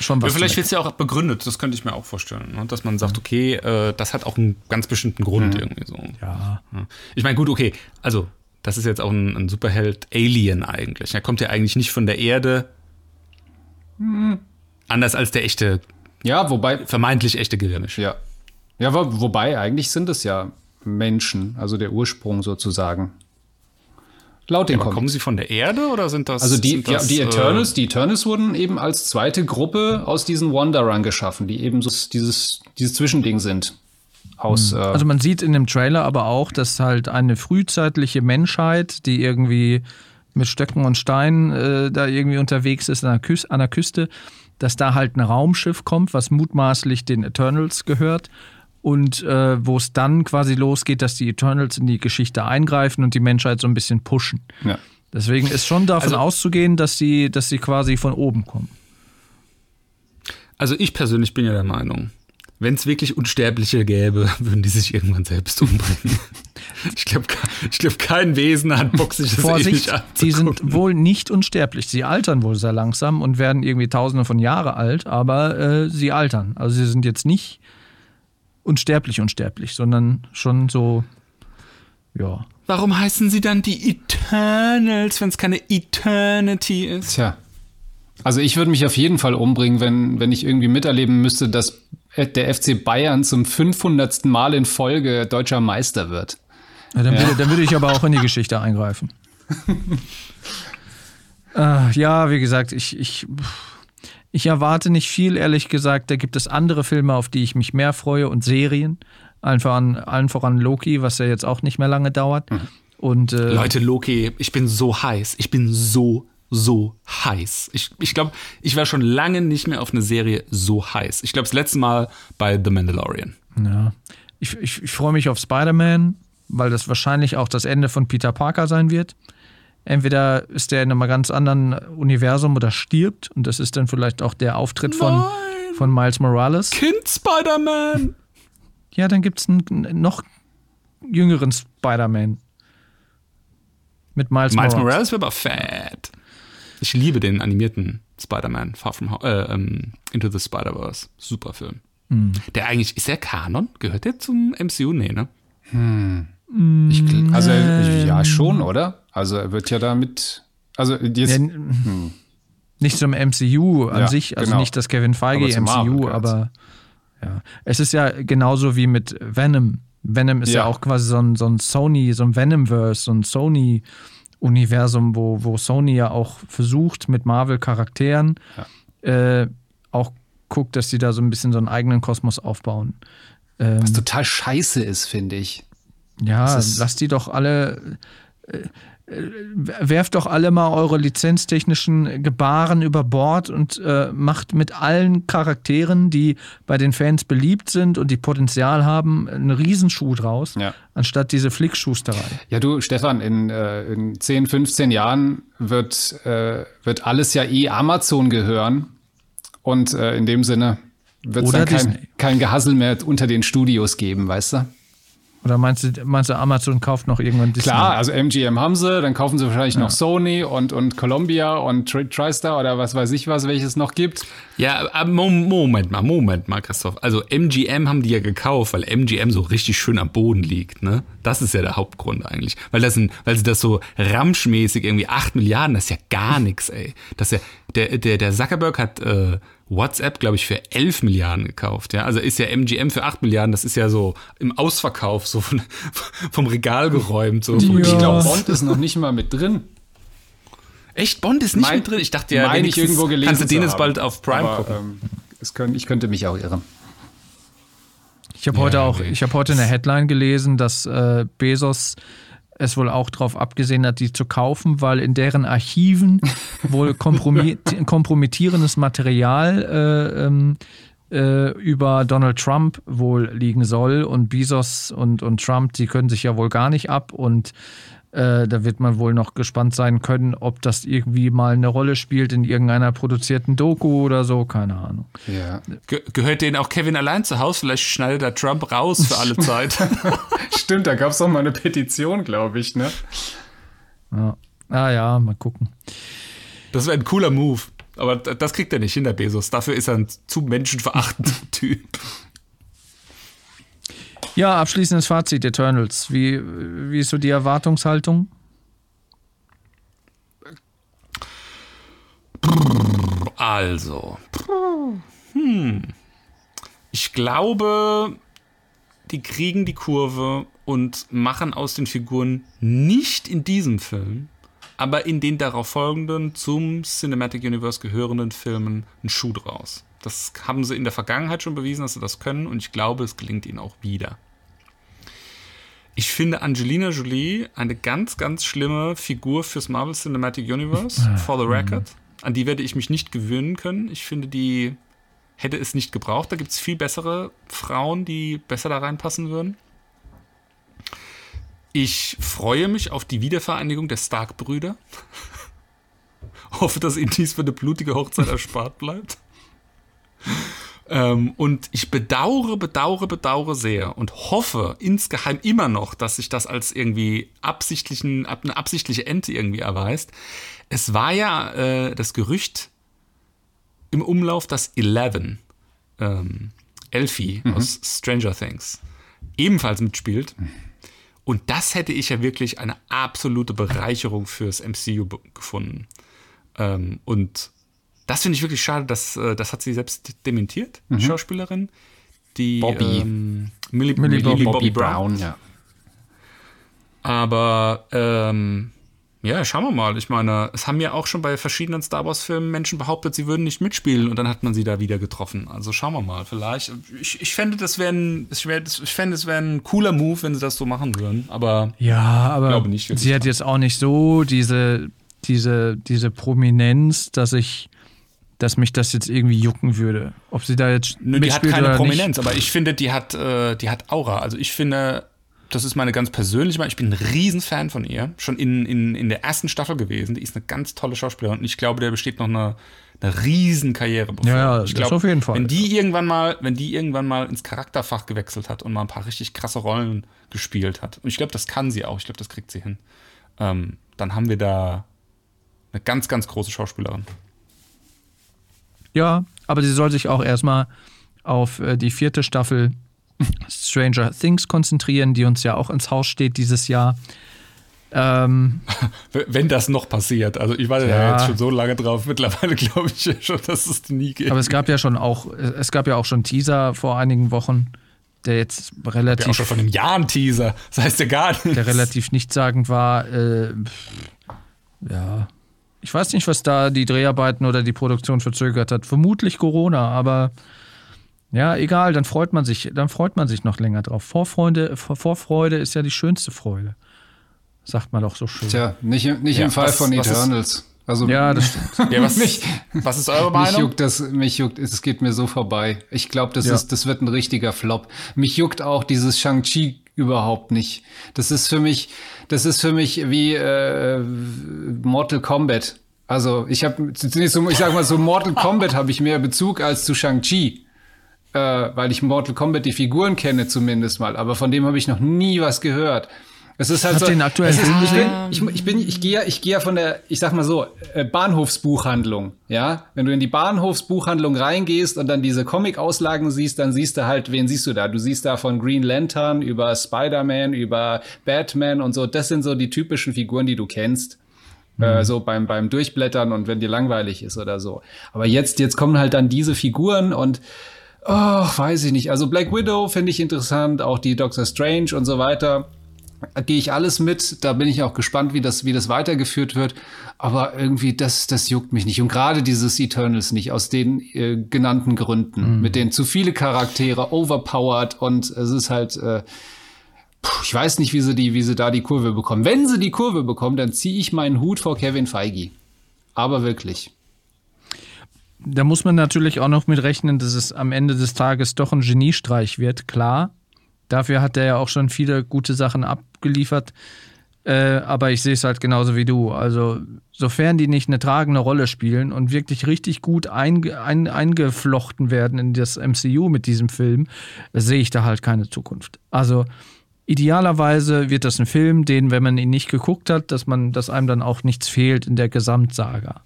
schon was. Ja, vielleicht wird es ja auch begründet, das könnte ich mir auch vorstellen. Ne? Dass man sagt, okay, äh, das hat auch einen ganz bestimmten Grund mhm. irgendwie so. Ja. Ich meine, gut, okay, also, das ist jetzt auch ein, ein Superheld Alien eigentlich. Er kommt ja eigentlich nicht von der Erde. Mhm Anders als der echte. Ja, wobei. Vermeintlich echte Gilgamesh. Ja. Ja, wo, wobei, eigentlich sind es ja Menschen, also der Ursprung sozusagen. Laut den ja, aber kommen sie von der Erde oder sind das? Also die, das, ja, die Eternals, äh, die Eternals wurden eben als zweite Gruppe aus diesen Wanderern geschaffen, die eben so dieses, dieses Zwischending sind. Aus, hm. äh also man sieht in dem Trailer aber auch, dass halt eine frühzeitliche Menschheit, die irgendwie mit Stöcken und Steinen äh, da irgendwie unterwegs ist an der, Küste, an der Küste, dass da halt ein Raumschiff kommt, was mutmaßlich den Eternals gehört. Und äh, wo es dann quasi losgeht, dass die Eternals in die Geschichte eingreifen und die Menschheit so ein bisschen pushen. Ja. Deswegen ist schon davon also, auszugehen, dass sie, dass sie quasi von oben kommen. Also ich persönlich bin ja der Meinung, wenn es wirklich Unsterbliche gäbe, würden die sich irgendwann selbst umbringen. ich glaube, ich glaub, kein Wesen hat Bock, sich das Vorsicht, ewig Die sind wohl nicht unsterblich. Sie altern wohl sehr langsam und werden irgendwie tausende von Jahre alt, aber äh, sie altern. Also sie sind jetzt nicht unsterblich unsterblich, sondern schon so, ja. Warum heißen sie dann die Eternals, wenn es keine Eternity ist? Tja. Also ich würde mich auf jeden Fall umbringen, wenn, wenn ich irgendwie miterleben müsste, dass der FC Bayern zum 500. Mal in Folge deutscher Meister wird. Ja, dann, ja. Würde, dann würde ich aber auch in die Geschichte eingreifen. äh, ja, wie gesagt, ich, ich, ich erwarte nicht viel, ehrlich gesagt. Da gibt es andere Filme, auf die ich mich mehr freue und Serien. Allen voran, allen voran Loki, was ja jetzt auch nicht mehr lange dauert. Mhm. Und, äh, Leute, Loki, ich bin so heiß. Ich bin so so heiß. Ich, ich glaube, ich war schon lange nicht mehr auf eine Serie so heiß. Ich glaube, das letzte Mal bei The Mandalorian. Ja. Ich, ich, ich freue mich auf Spider-Man, weil das wahrscheinlich auch das Ende von Peter Parker sein wird. Entweder ist der in einem ganz anderen Universum oder stirbt und das ist dann vielleicht auch der Auftritt von, von Miles Morales. Kind Spider-Man! Ja, dann gibt es einen noch jüngeren Spider-Man. Mit Miles, Miles Morales. Miles Morales wäre aber fett. Ich liebe den animierten Spider-Man Far From Home, äh, um, ähm, Into the Spider-Verse. Super Film. Der eigentlich, ist der Kanon? Gehört der zum MCU? Nee, ne? Ich, also ja schon, oder? Also er wird ja damit, also jetzt, Ja, Nicht zum MCU an Ja, sich, also genau. nicht das Kevin Feige Aber Marvel MCU, aber ja. Es ist ja genauso wie mit Venom. Venom ist ja, Ja. auch quasi so ein, so ein Sony, so ein Venomverse, so ein Sony-Universum, wo, wo Sony ja auch versucht, mit Marvel-Charakteren äh, auch guckt, dass sie da so ein bisschen so einen eigenen Kosmos aufbauen. Ähm, was total scheiße ist, finde ich. Ja, lasst die doch alle. Äh, äh, werft doch alle mal eure lizenztechnischen Gebaren über Bord und äh, macht mit allen Charakteren, die bei den Fans beliebt sind und die Potenzial haben, einen Riesenschuh draus, Ja. anstatt diese Flickschusterei. Ja, du, Stefan, in, äh, in 10, 15 Jahren wird, äh, wird alles ja eh Amazon gehören. Und äh, in dem Sinne wird es dann kein, kein Gehassel mehr unter den Studios geben, weißt du? Oder meinst du, meinst du Amazon kauft noch irgendwann Disney? Klar, also MGM haben sie, dann kaufen sie wahrscheinlich noch Sony und, und Columbia und Tri TriStar oder was weiß ich was, welches noch gibt. Ja, Moment mal, Moment mal, Christoph. Also MGM haben die ja gekauft, weil MGM so richtig schön am Boden liegt, ne? Das ist ja der Hauptgrund eigentlich. Weil das ein, weil sie das so ramschmäßig irgendwie 8 Milliarden, das ist ja gar nichts, ey. Das ist ja, der, der, der Zuckerberg hat äh, WhatsApp, glaube ich, für 11 Milliarden gekauft, ja. Also ist ja MGM für 8 Milliarden, das ist ja so im Ausverkauf, so von, vom Regal geräumt. So Und ich Ja. glaube, Bond ist noch nicht mal mit drin. Echt, Bond ist nicht Mein- mit drin? Ich dachte ja, meine ich irgendwo gelesen kannst du den jetzt bald auf Prime Aber, gucken. Ähm, es können, ich könnte mich auch irren. Ich habe heute auch, nee. ich habe heute eine Headline gelesen, dass äh, Bezos es wohl auch darauf abgesehen hat, die zu kaufen, weil in deren Archiven wohl kompromi- kompromittierendes Material äh, ähm, äh, über Donald Trump wohl liegen soll. Und Bezos und, und Trump, die können sich ja wohl gar nicht ab. Und äh, da wird man wohl noch gespannt sein können, ob das irgendwie mal eine Rolle spielt in irgendeiner produzierten Doku oder so, keine Ahnung. Ja. Ge gehört denen auch Kevin allein zu Hause? Vielleicht schneidet er Trump raus für alle Zeit. Stimmt, da gab es doch mal eine Petition, glaube ich, ne? Ja. Ah ja, mal gucken. Das wäre ein cooler Move. Aber das kriegt er nicht hin, der Bezos. Dafür ist er ein zu menschenverachtender Typ. Ja, abschließendes Fazit Eternals. Wie, wie ist so die Erwartungshaltung? Also. Hm. Ich glaube, die kriegen die Kurve und machen aus den Figuren nicht in diesem Film, aber in den darauf folgenden zum Cinematic Universe gehörenden Filmen einen Schuh draus. Das haben sie in der Vergangenheit schon bewiesen, dass sie das können und ich glaube, es gelingt ihnen auch wieder. Ich finde Angelina Jolie eine ganz, ganz schlimme Figur fürs Marvel Cinematic Universe, for the record. An die werde ich mich nicht gewöhnen können. Ich finde, die hätte es nicht gebraucht. Da gibt es viel bessere Frauen, die besser da reinpassen würden. Ich freue mich auf die Wiedervereinigung der Stark-Brüder. Hoffe, dass ihnen dies für eine blutige Hochzeit erspart bleibt. Ähm, und ich bedauere, bedauere, bedauere sehr und hoffe insgeheim immer noch, dass sich das als irgendwie absichtlichen, ab- eine absichtliche Ente irgendwie erweist. Es war ja äh, das Gerücht im Umlauf, dass Eleven, ähm, Elfie aus Stranger Things, ebenfalls mitspielt. Und das hätte ich ja wirklich eine absolute Bereicherung fürs MCU gefunden. Ähm, und das finde ich wirklich schade, dass, äh, das hat sie selbst dementiert, die Schauspielerin. Die Bobby. Ähm, Millie, Millie Millie, Bobby Bobby, Brown. ja. Aber ähm, ja, schauen wir mal. Ich meine, es haben ja auch schon bei verschiedenen Star Wars-Filmen Menschen behauptet, sie würden nicht mitspielen und dann hat man sie da wieder getroffen. Also schauen wir mal. Vielleicht. Ich, ich fände, das wäre ein, ich, wär, ich fände, es wäre ein cooler Move, wenn sie das so machen würden. Aber Ja, aber glaube nicht sie hat jetzt auch nicht so diese, diese, diese Prominenz, dass ich, dass mich das jetzt irgendwie jucken würde. Ob sie da jetzt Nö, die hat keine oder Prominenz, aber ich finde, die hat, äh, die hat Aura. Also ich finde, das ist meine ganz persönliche Meinung. Ich bin ein Riesenfan von ihr. Schon in, in, in der ersten Staffel gewesen. Die ist eine ganz tolle Schauspielerin und ich glaube, der besteht noch eine, eine Riesenkarriere bevor. Ja, ja, ich das auf jeden Fall. Wenn die irgendwann mal, wenn die irgendwann mal ins Charakterfach gewechselt hat und mal ein paar richtig krasse Rollen gespielt hat, und ich glaube, das kann sie auch, ich glaube, das kriegt sie hin, ähm, dann haben wir da eine ganz, ganz große Schauspielerin. Ja, aber sie soll sich auch erstmal auf äh, die vierte Staffel Stranger Things konzentrieren, die uns ja auch ins Haus steht dieses Jahr. Ähm, Wenn das noch passiert. Also ich warte ja. jetzt schon so lange drauf. Mittlerweile glaube ich schon, dass es nie geht. Aber es gab ja schon auch, es gab ja auch schon Teaser vor einigen Wochen, der jetzt relativ. Ja auch schon von einem Jahr ein Teaser. Das heißt ja gar nichts. Der relativ nichtssagend war. Äh, ja. Ich weiß nicht, was da die Dreharbeiten oder die Produktion verzögert hat. Vermutlich Corona, aber ja, egal, dann freut man sich, dann freut man sich noch länger drauf. Vorfreude, Vorfreude ist ja die schönste Freude. Sagt man doch so schön. Tja, nicht, nicht ja, im Fall was, von Eternals. Also, ja, das stimmt. ja, was, mich, was ist eure Meinung? Mich juckt das, mich juckt, es geht mir so vorbei. Ich glaube, das ja. ist, das wird ein richtiger Flop. Mich juckt auch dieses Shang-Chi überhaupt nicht. Das ist für mich, das ist für mich wie äh, Mortal Kombat. Also ich habe zunächst so, ich sag mal so Mortal Kombat habe ich mehr Bezug als zu Shang-Chi. Äh, weil ich Mortal Kombat die Figuren kenne zumindest mal, aber von dem habe ich noch nie was gehört. Es ist halt Hat so. Den aktuellen ist, ich, bin, ich, ich bin, ich gehe, ich gehe ja von der, ich sag mal so, äh, Bahnhofsbuchhandlung. Ja, wenn du in die Bahnhofsbuchhandlung reingehst und dann diese Comic-Auslagen siehst, dann siehst du halt, wen siehst du da? Du siehst da von Green Lantern über Spider-Man, über Batman und so. Das sind so die typischen Figuren, die du kennst. Mhm. Äh, so beim, beim Durchblättern und wenn dir langweilig ist oder so. Aber jetzt, jetzt kommen halt dann diese Figuren und Oh, weiß ich nicht. Also Black Widow finde ich interessant, auch die Doctor Strange und so weiter gehe ich alles mit. Da bin ich auch gespannt, wie das, wie das weitergeführt wird. Aber irgendwie, das, das juckt mich nicht. Und gerade dieses Eternals nicht, aus den äh, genannten Gründen. Mhm. Mit denen zu viele Charaktere, overpowered und es ist halt, äh, puh, ich weiß nicht, wie sie, die, wie sie da die Kurve bekommen. Wenn sie die Kurve bekommen, dann ziehe ich meinen Hut vor Kevin Feige. Aber wirklich. Da muss man natürlich auch noch mit rechnen, dass es am Ende des Tages doch ein Geniestreich wird, klar. Dafür hat er ja auch schon viele gute Sachen abgeliefert. Äh, aber ich sehe es halt genauso wie du. Also, sofern die nicht eine tragende Rolle spielen und wirklich richtig gut einge ein eingeflochten werden in das MCU mit diesem Film, sehe ich da halt keine Zukunft. Also, idealerweise wird das ein Film, den, wenn man ihn nicht geguckt hat, dass man, dass einem dann auch nichts fehlt in der Gesamtsaga.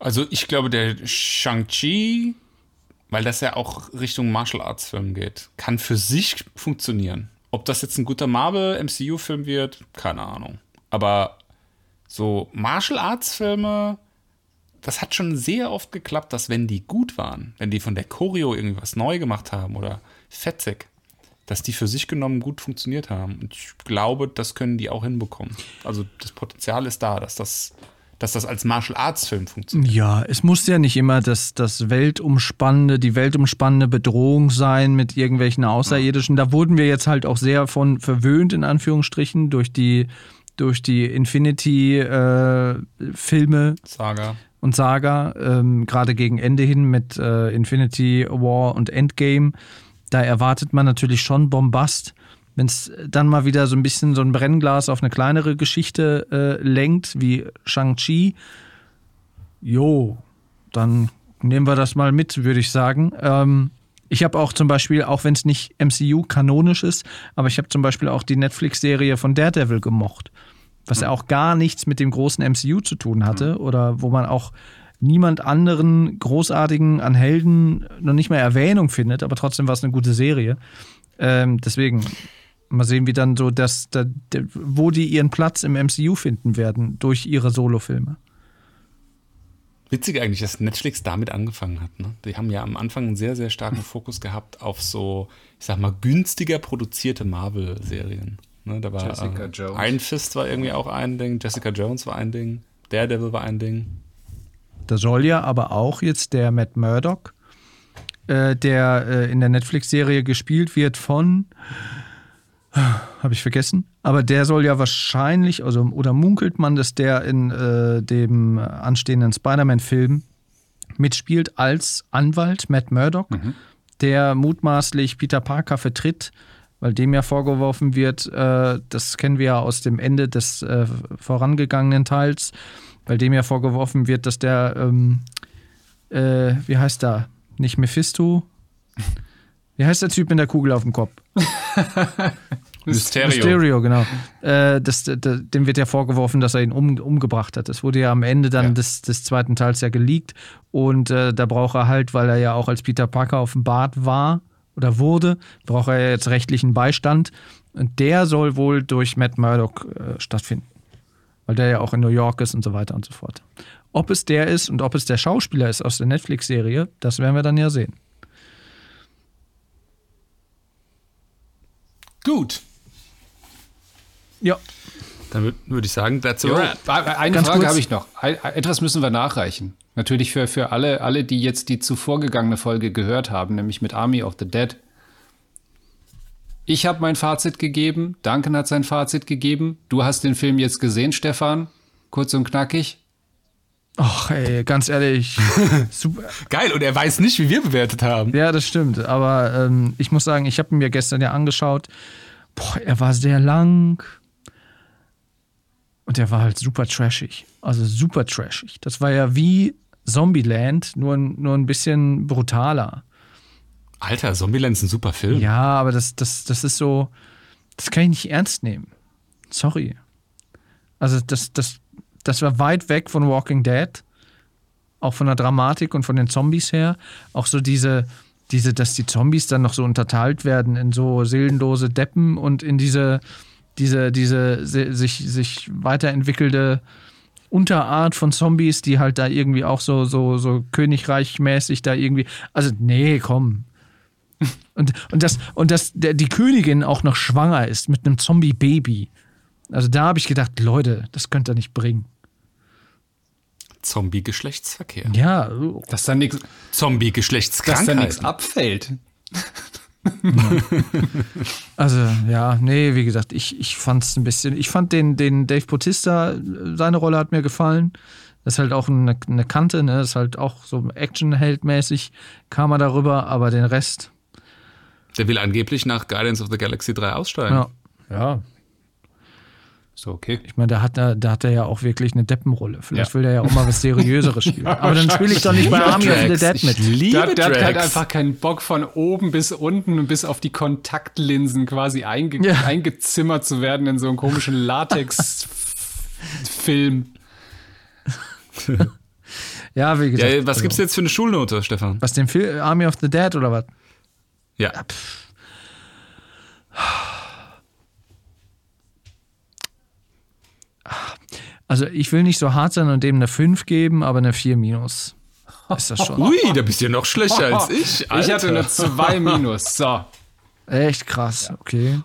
Also, ich glaube, der Shang-Chi weil das ja auch Richtung Martial Arts Film geht, kann für sich funktionieren. Ob das jetzt ein guter Marvel MCU Film wird, keine Ahnung. Aber so Martial Arts Filme, das hat schon sehr oft geklappt, dass wenn die gut waren, wenn die von der Choreo irgendwas neu gemacht haben oder fetzig, dass die für sich genommen gut funktioniert haben. Und ich glaube, das können die auch hinbekommen. Also das Potenzial ist da, dass das dass das als Martial Arts Film funktioniert. Ja, es muss ja nicht immer das, das weltumspannende, die weltumspannende Bedrohung sein mit irgendwelchen Außerirdischen. Da wurden wir jetzt halt auch sehr von verwöhnt, in Anführungsstrichen, durch die, durch die Infinity-Filme. Äh, Saga. Und Saga, ähm, gerade gegen Ende hin mit äh, Infinity War und Endgame. Da erwartet man natürlich schon Bombast. Wenn es dann mal wieder so ein bisschen so ein Brennglas auf eine kleinere Geschichte äh, lenkt, wie Shang-Chi, jo, dann nehmen wir das mal mit, würde ich sagen. Ähm, ich habe auch zum Beispiel, auch wenn es nicht MCU kanonisch ist, aber ich habe zum Beispiel auch die Netflix-Serie von Daredevil gemocht, was ja auch gar nichts mit dem großen MCU zu tun hatte mhm. oder wo man auch niemand anderen großartigen an Helden noch nicht mehr Erwähnung findet, aber trotzdem war es eine gute Serie. Ähm, deswegen, Mal sehen, wie dann so das, das, wo die ihren Platz im MCU finden werden durch ihre Solofilme. Witzig eigentlich, dass Netflix damit angefangen hat. Ne? Die haben ja am Anfang einen sehr, sehr starken Fokus gehabt auf so, ich sag mal, günstiger produzierte Marvel-Serien. Ne, da war Jessica äh, Jones. Iron Fist war irgendwie auch ein Ding, Jessica Jones war ein Ding, Daredevil war ein Ding. Da soll ja aber auch jetzt der Matt Murdock, äh, der äh, in der Netflix-Serie gespielt wird von habe ich vergessen. Aber der soll ja wahrscheinlich, also oder munkelt man, dass der in äh, dem anstehenden Spider-Man-Film mitspielt als Anwalt Matt Murdock, mhm. der mutmaßlich Peter Parker vertritt, weil dem ja vorgeworfen wird, äh, das kennen wir ja aus dem Ende des äh, vorangegangenen Teils, weil dem ja vorgeworfen wird, dass der, ähm, äh, wie heißt der, nicht Mephisto, Wie heißt der Typ mit der Kugel auf dem Kopf? Mysterio. Mysterio, genau. Äh, das, das, dem wird ja vorgeworfen, dass er ihn um, umgebracht hat. Das wurde ja am Ende dann Ja. des, des zweiten Teils ja geleakt. Und äh, da braucht er halt, weil er ja auch als Peter Parker offenbart war oder wurde, braucht er jetzt rechtlichen Beistand. Und der soll wohl durch Matt Murdock äh, stattfinden. Weil der ja auch in New York ist und so weiter und so fort. Ob es der ist und ob es der Schauspieler ist aus der Netflix-Serie, das werden wir dann ja sehen. Gut. Ja. Dann würde würd ich sagen, that's a wrap. eine Ganz Frage habe ich noch. Etwas müssen wir nachreichen. Natürlich für, für alle, alle, die jetzt die zuvor gegangene Folge gehört haben, nämlich mit Army of the Dead. Ich habe mein Fazit gegeben, Duncan hat sein Fazit gegeben. Du hast den Film jetzt gesehen, Stefan. Kurz und knackig. Ach, ey, ganz ehrlich. super. Geil, und er weiß nicht, wie wir bewertet haben. Ja, das stimmt. Aber ähm, ich muss sagen, ich habe ihn mir gestern ja angeschaut. Boah, er war sehr lang. Und er war halt super trashig. Also super trashig. Das war ja wie Zombieland, nur, ein- nur ein bisschen brutaler. Alter, Zombieland ist ein super Film. Ja, aber das, das, das ist so, das kann ich nicht ernst nehmen. Sorry. Also das, das, das war weit weg von Walking Dead. Auch von der Dramatik und von den Zombies her. Auch so diese, diese, dass die Zombies dann noch so unterteilt werden in so seelenlose Deppen und in diese, diese, diese se- sich, sich weiterentwickelnde Unterart von Zombies, die halt da irgendwie auch so, so, so Königreich-mäßig da irgendwie. Also, nee, komm. Und, und, das, und dass der, die Königin auch noch schwanger ist mit einem Zombie-Baby. Also da habe ich gedacht, Leute, das könnt ihr nicht bringen. Zombie-Geschlechtsverkehr. Ja, Dass da nichts dass da Zombie-Geschlechtskrankheit. nichts abfällt. also ja, nee, wie gesagt, ich, ich fand es ein bisschen, ich fand den, den Dave Bautista, seine Rolle hat mir gefallen. Das ist halt auch eine, eine Kante, ne? Das ist halt auch so Action-Held-mäßig, kam er darüber, aber den Rest, Der will angeblich nach Guardians of the Galaxy 3 aussteigen. ja. Ja, So, okay. ich meine, da hat, er, da hat er ja auch wirklich eine Deppenrolle. Vielleicht Ja. will er ja auch mal was Seriöseres spielen. aber dann spiele ich doch nicht bei Army of the Dead ich mit. liebe Der, der hat halt einfach keinen Bock von oben bis unten und bis auf die Kontaktlinsen quasi einge Ja. eingezimmert zu werden in so einen komischen Latex-Film. Ja, wie gesagt. Ja, was also- gibt's jetzt für eine Schulnote, Stefan? Was den Film Army of the Dead oder was? Ja. Also ich will nicht so hart sein und dem eine 5 geben, aber eine 4 minus. Ist das schon. Ui, da bist du ja noch schlechter als ich. Ich hatte Alter. eine 2 minus. So. Echt krass, okay.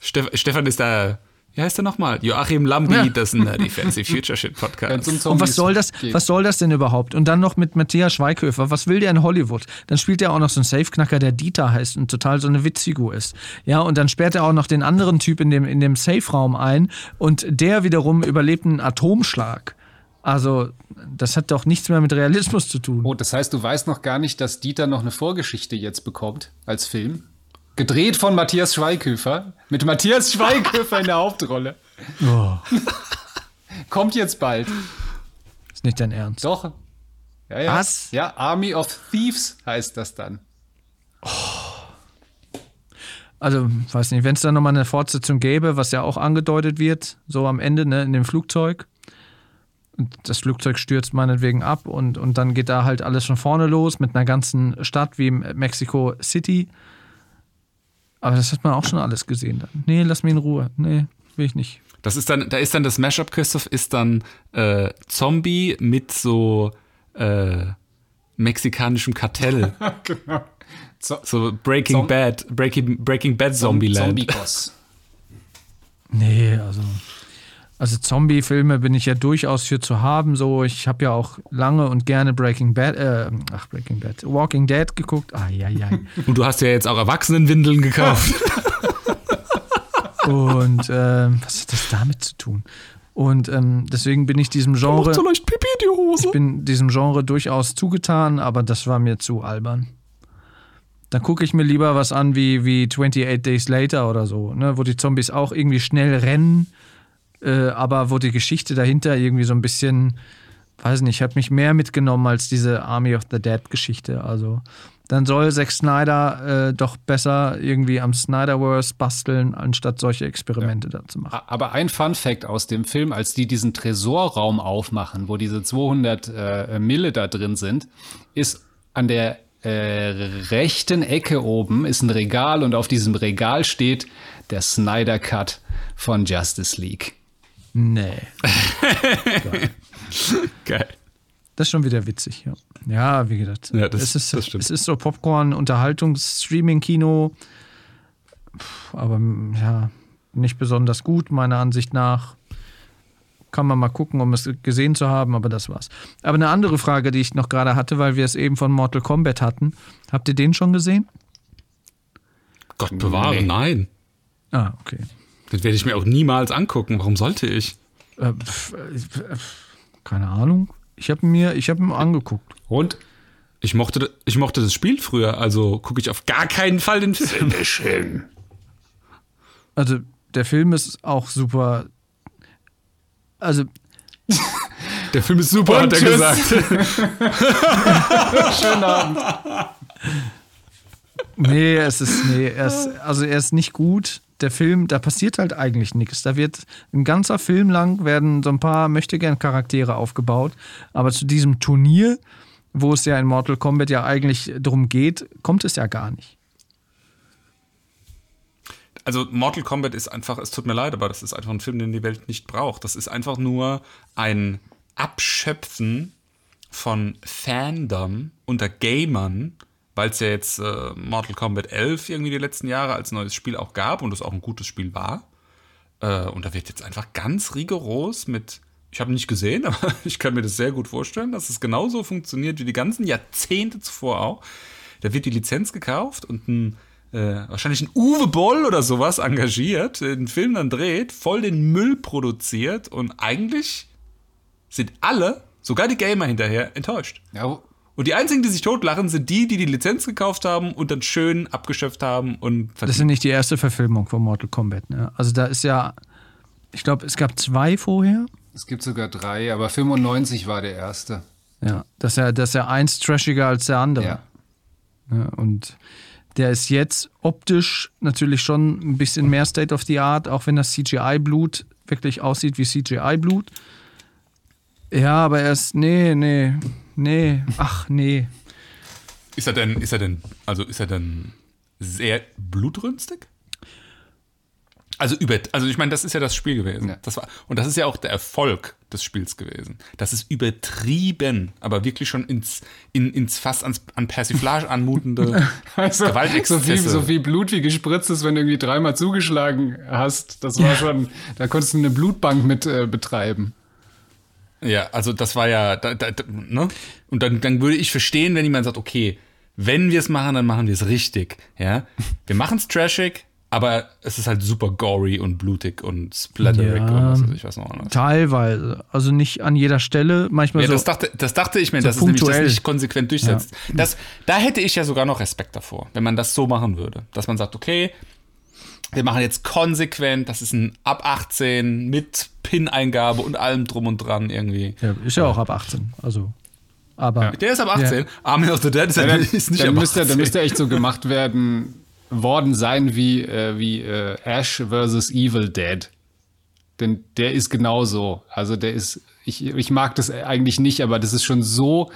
Steff Stefan ist da. Wie heißt er nochmal? Joachim Lambi, Ja. das ist ein Nerdy Fancy Future Shit Podcast. Und was soll das, geht. was soll das denn überhaupt? Und dann noch mit Matthias Schweighöfer. Was will der in Hollywood? Dann spielt er auch noch so einen Safeknacker, der Dieter heißt und total so eine Witzfigur ist. Ja, und dann sperrt er auch noch den anderen Typ in dem, in dem Safe-Raum ein und der wiederum überlebt einen Atomschlag. Also, das hat doch nichts mehr mit Realismus zu tun. Oh, das heißt, du weißt noch gar nicht, dass Dieter noch eine Vorgeschichte jetzt bekommt als Film? Gedreht von Matthias Schweighöfer. Mit Matthias Schweighöfer in der Hauptrolle. Oh, Kommt jetzt bald. ist nicht dein Ernst. Doch. Ja, ja. Was? Ja, Army of Thieves heißt das dann. Also, weiß nicht, wenn es da nochmal eine Fortsetzung gäbe, was ja auch angedeutet wird, so am Ende, ne, in dem Flugzeug. Und das Flugzeug stürzt meinetwegen ab und, und dann geht da halt alles von vorne los mit einer ganzen Stadt wie Mexico City. Aber das hat man auch schon alles gesehen dann. Nee, lass mich in Ruhe. Nee, will ich nicht. Das ist dann, da ist dann das Mashup, Christoph, ist dann äh, Zombie mit so äh, mexikanischem Kartell. genau. So Breaking Zom- Bad, Breaking, Breaking Bad Zombieland. Zombie-Boss. Nee, also. Also Zombie-Filme bin ich ja durchaus für zu haben. So, ich habe ja auch lange und gerne Breaking Bad, äh, ach Breaking Bad, Walking Dead geguckt. Ah ja ja. Und du hast ja jetzt auch Erwachsenenwindeln gekauft. Und ähm, was hat das damit zu tun? Und ähm, deswegen bin ich diesem Genre, so leicht Pipi die Hose. ich bin diesem Genre durchaus zugetan, aber das war mir zu albern. Dann gucke ich mir lieber was an wie, wie 28 Days Later oder so, ne, wo die Zombies auch irgendwie schnell rennen, äh, aber wo die Geschichte dahinter irgendwie so ein bisschen weiß nicht, hat mich mehr mitgenommen als diese Army of the Dead Geschichte. Also dann soll Zack Snyder äh, doch besser irgendwie am Snyderverse basteln, anstatt solche Experimente ja. da zu machen. Aber ein Fun Fact aus dem Film, als die diesen Tresorraum aufmachen, wo diese 200 äh, Mille da drin sind, ist an der äh, rechten Ecke oben ist ein Regal und auf diesem Regal steht der Snyder Cut von Justice League. Nee. Geil. Geil. Das ist schon wieder witzig, ja. Ja, wie gesagt. Ja, das, es, ist, das stimmt. es ist so Popcorn, Unterhaltungs-, Streaming-Kino. Aber ja, nicht besonders gut, meiner Ansicht nach. Kann man mal gucken, um es gesehen zu haben, aber das war's. Aber eine andere Frage, die ich noch gerade hatte, weil wir es eben von Mortal Kombat hatten. Habt ihr den schon gesehen? Gott bewahre, Nee. nein. Ah, okay. Das werde ich mir auch niemals angucken. Warum sollte ich? Äh, pf, äh, pf, keine Ahnung. Ich habe mir, ich habe ihn angeguckt. Und Ich mochte, ich mochte das Spiel früher, also gucke ich auf gar keinen Fall den Film. schön. Also der Film ist auch super. Also Der Film ist super, hat er tschüss. gesagt. Schönen Abend. Nee, es ist, nee, er ist, also er ist nicht gut. Der Film, da passiert halt eigentlich nichts. Da wird ein ganzer Film lang werden so ein paar Möchtegern-Charaktere aufgebaut. Aber zu diesem Turnier, wo es ja in Mortal Kombat ja eigentlich drum geht, kommt es ja gar nicht. Also Mortal Kombat ist einfach, es tut mir leid, aber das ist einfach ein Film, den die Welt nicht braucht. Das ist einfach nur ein Abschöpfen von Fandom unter Gamern, weil es ja jetzt äh, Mortal Kombat 11 irgendwie die letzten Jahre als neues Spiel auch gab und es auch ein gutes Spiel war. Äh, und da wird jetzt einfach ganz rigoros mit, ich habe nicht gesehen, aber ich kann mir das sehr gut vorstellen, dass es genauso funktioniert wie die ganzen Jahrzehnte zuvor auch. Da wird die Lizenz gekauft und ein äh, wahrscheinlich ein Uwe Boll oder sowas engagiert, den Film dann dreht, voll den Müll produziert und eigentlich sind alle, sogar die Gamer hinterher, enttäuscht. Ja, Und die einzigen, die sich totlachen, sind die, die die Lizenz gekauft haben und dann schön abgeschöpft haben und Das ist ja nicht die erste Verfilmung von Mortal Kombat. Ne? Also da ist ja, ich glaube, es gab zwei vorher. es gibt sogar drei, aber 95 war der erste. Ja, das ist ja, das ist ja eins trashiger als der andere. Ja. Ja, und der ist jetzt optisch natürlich schon ein bisschen mehr State of the Art, auch wenn das CGI-Blut wirklich aussieht wie CGI-Blut. Ja, aber er ist, nee, nee, nee, ach nee. Ist er denn, ist er denn, also ist er denn sehr blutrünstig? Also über, also ich meine, das ist ja das Spiel gewesen. Ja. Das war, und das ist ja auch der Erfolg des Spiels gewesen. Das ist übertrieben, aber wirklich schon ins, in, ins fast ans, an Persiflage anmutende Also, so, Gewaltexzesse. viel, so viel Blut wie gespritzt ist, wenn du irgendwie dreimal zugeschlagen hast. Das war schon, da konntest du eine Blutbank mit äh, betreiben. Ja, also das war ja, da, da, ne? Und dann, dann würde ich verstehen, wenn jemand sagt, okay, wenn wir es machen, dann machen wir es richtig. Ja, wir machen es trashig, aber es ist halt super gory und blutig und splatterig Ja. und was weiß ich was noch anderes. Teilweise, also nicht an jeder Stelle, manchmal Ja, so. das dachte, das dachte ich mir, so dass es nämlich das punktuell. nicht konsequent durchsetzt. Das, da hätte ich ja sogar noch Respekt davor, wenn man das so machen würde. Dass man sagt, okay, wir machen jetzt konsequent, das ist ein ab 18 mit PIN-Eingabe und allem drum und dran irgendwie. ja, ist ja auch ab 18, also. Aber Der ist ab 18. Army of the Dead ist, ja, dann, ist nicht dann, ab müsste, 18. dann müsste echt so gemacht werden, worden sein wie, äh, wie äh, Ash vs. Evil Dead. Denn der ist genauso. Also der ist, ich, ich mag das eigentlich nicht, aber das ist schon so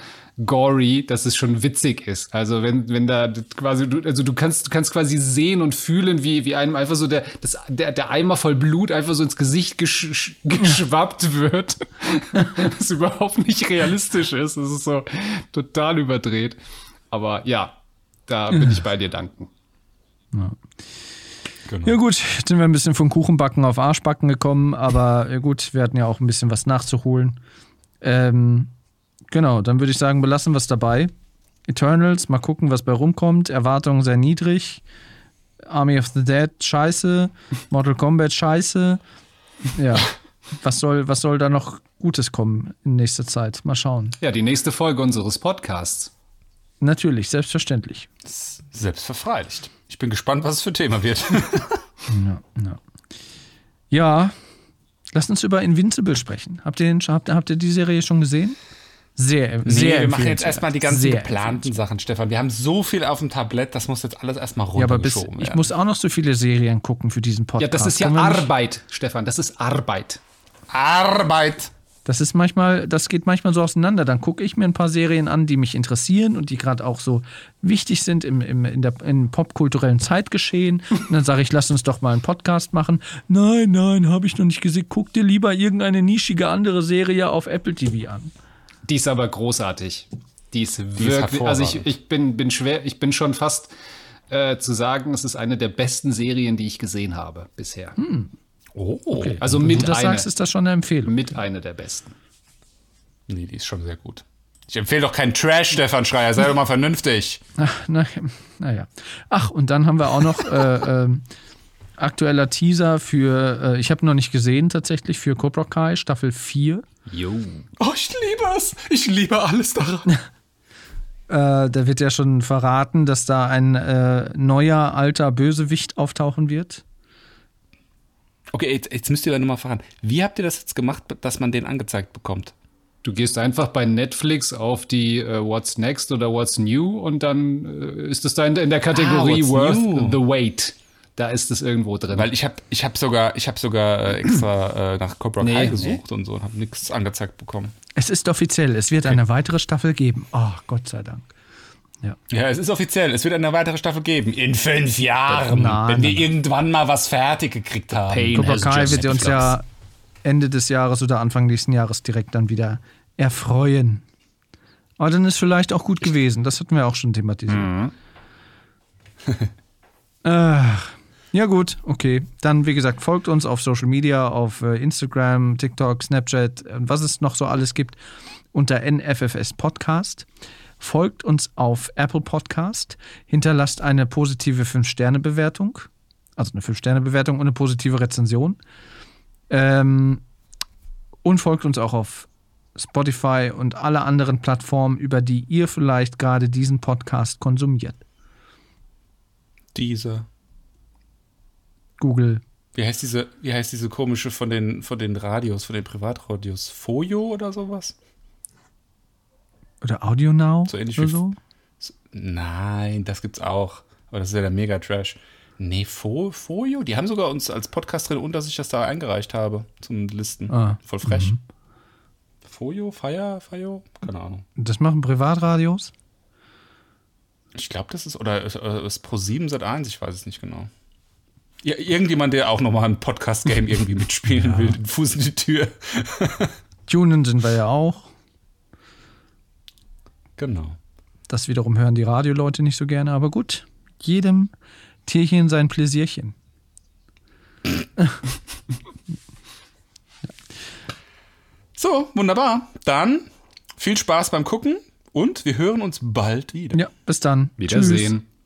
gory, dass es schon witzig ist. Also wenn, wenn da quasi, du, also du kannst, du kannst quasi sehen und fühlen, wie, wie einem einfach so der, das, der, der Eimer voll Blut einfach so ins Gesicht gesch, geschwappt wird. was überhaupt nicht realistisch ist. Das ist so total überdreht. Aber ja, da bin ich bei dir danken. Genau. Ja gut, jetzt sind wir ein bisschen von Kuchenbacken auf Arschbacken gekommen, aber ja gut, wir hatten ja auch ein bisschen was nachzuholen. Ähm, genau, dann würde ich sagen, belassen wir es dabei. Eternals, mal gucken, was bei rumkommt. Erwartungen sehr niedrig. Army of the Dead, scheiße. Mortal Kombat, scheiße. Ja, was soll, was soll da noch Gutes kommen in nächster Zeit? Mal schauen. Ja, die nächste Folge unseres Podcasts. Natürlich, selbstverständlich. Selbstverfreidigt. Ich bin gespannt, was es für ein Thema wird. Ja, ja. ja, Lass uns über Invincible sprechen. Habt ihr, den, habt, habt ihr die Serie schon gesehen? Sehr, Nee, sehr wir machen jetzt erstmal die ganzen Sehr geplanten Sachen, Stefan. Wir haben so viel auf dem Tablett, das muss jetzt alles erstmal Ja, aber bis, runtergeschoben ich werden. muss auch noch so viele Serien gucken für diesen Ja, Podcast. das ist ja Arbeit, Stefan. Das ist Arbeit. Arbeit! Das ist manchmal, das geht manchmal so auseinander. Dann gucke ich mir ein paar Serien an, die mich interessieren und die gerade auch so wichtig sind im, im, in der, im popkulturellen Zeitgeschehen. Und dann sage ich, lass uns doch mal einen Podcast machen. Nein, nein, habe ich noch nicht gesehen. Guck dir lieber irgendeine nischige andere Serie auf Apple TV an. Die ist aber großartig. Die ist ist wirklich. Also ich, hervorragend. ich bin, bin schwer, ich bin schon fast äh, zu sagen, es ist eine der besten Serien, die ich gesehen habe bisher. Oh, Also Wenn mit du das eine, sagst, ist das schon eine Empfehlung. mit eine der besten. nee, die ist schon sehr gut. Ich empfehle doch keinen Trash, Stefan Schreier. Sei doch mal vernünftig. Ach, na, naja. Ach, und dann haben wir auch noch äh, ähm, aktueller Teaser für, äh, ich habe noch nicht gesehen tatsächlich, für Cobra Kai Staffel 4. Jo. Oh, ich liebe es. Ich liebe alles daran. Äh, da wird ja schon verraten, dass da ein äh, neuer alter Bösewicht auftauchen wird. Okay, jetzt, jetzt müsst ihr aber nochmal fragen. Wie habt ihr das jetzt gemacht, dass man den angezeigt bekommt? Du gehst einfach bei Netflix auf die äh, What's Next oder What's New und dann äh, ist es da in, in der Kategorie Ah, Worth New. the Wait. Da ist es irgendwo drin. Weil ich habe ich hab sogar, ich hab sogar äh, extra äh, nach Cobra Nee, Kai nee. gesucht und so und habe nichts angezeigt bekommen. Es ist offiziell, es wird eine weitere Staffel geben. Oh, Gott sei Dank. Ja, es ist offiziell. Es wird eine weitere Staffel geben. In fünf Jahren. Nein, wenn wir nein. irgendwann mal was fertig gekriegt haben. Pain Cobra Kai wird uns ja Ende des Jahres oder Anfang nächsten Jahres direkt dann wieder erfreuen. Aber dann ist vielleicht auch gut gewesen. Das hatten wir auch schon thematisiert. Ach, ja gut, okay. Dann, wie gesagt, folgt uns auf Social Media, auf äh, Instagram, TikTok, Snapchat, äh, was es noch so alles gibt, unter NFFS Podcast. Folgt uns auf Apple Podcast. Hinterlasst eine positive 5-Sterne-Bewertung. Also eine 5-Sterne-Bewertung und eine positive Rezension. Ähm, und folgt uns auch auf Spotify und alle anderen Plattformen, über die ihr vielleicht gerade diesen Podcast konsumiert. Diese. Google. Wie heißt diese, wie heißt diese komische von den, von den Radios, von den Privatradios? Fojo oder sowas? Oder Audio Now So ähnlich oder wie- so. Nein, das gibt's auch. Aber das ist ja der Mega-Trash. Nee, Fo Fojo? Die haben sogar uns als Podcast drin, und dass ich das da eingereicht habe zum Listen. Ah. Voll frech. Fojo? Fire? Fire? Keine Ahnung. Das machen Privatradios. Ich glaube, das ist, oder es äh, ist Pro 7 seit 1, ich weiß es nicht genau. Ja, irgendjemand, der auch nochmal ein Podcast-Game irgendwie mitspielen will, den Fuß in die Tür. Tunen sind wir ja auch. Genau. Das wiederum hören die Radioleute nicht so gerne, aber gut. Jedem Tierchen sein Pläsierchen. So, wunderbar. Dann viel Spaß beim Gucken und wir hören uns bald wieder. Ja, bis dann. Wiedersehen. Tschüss.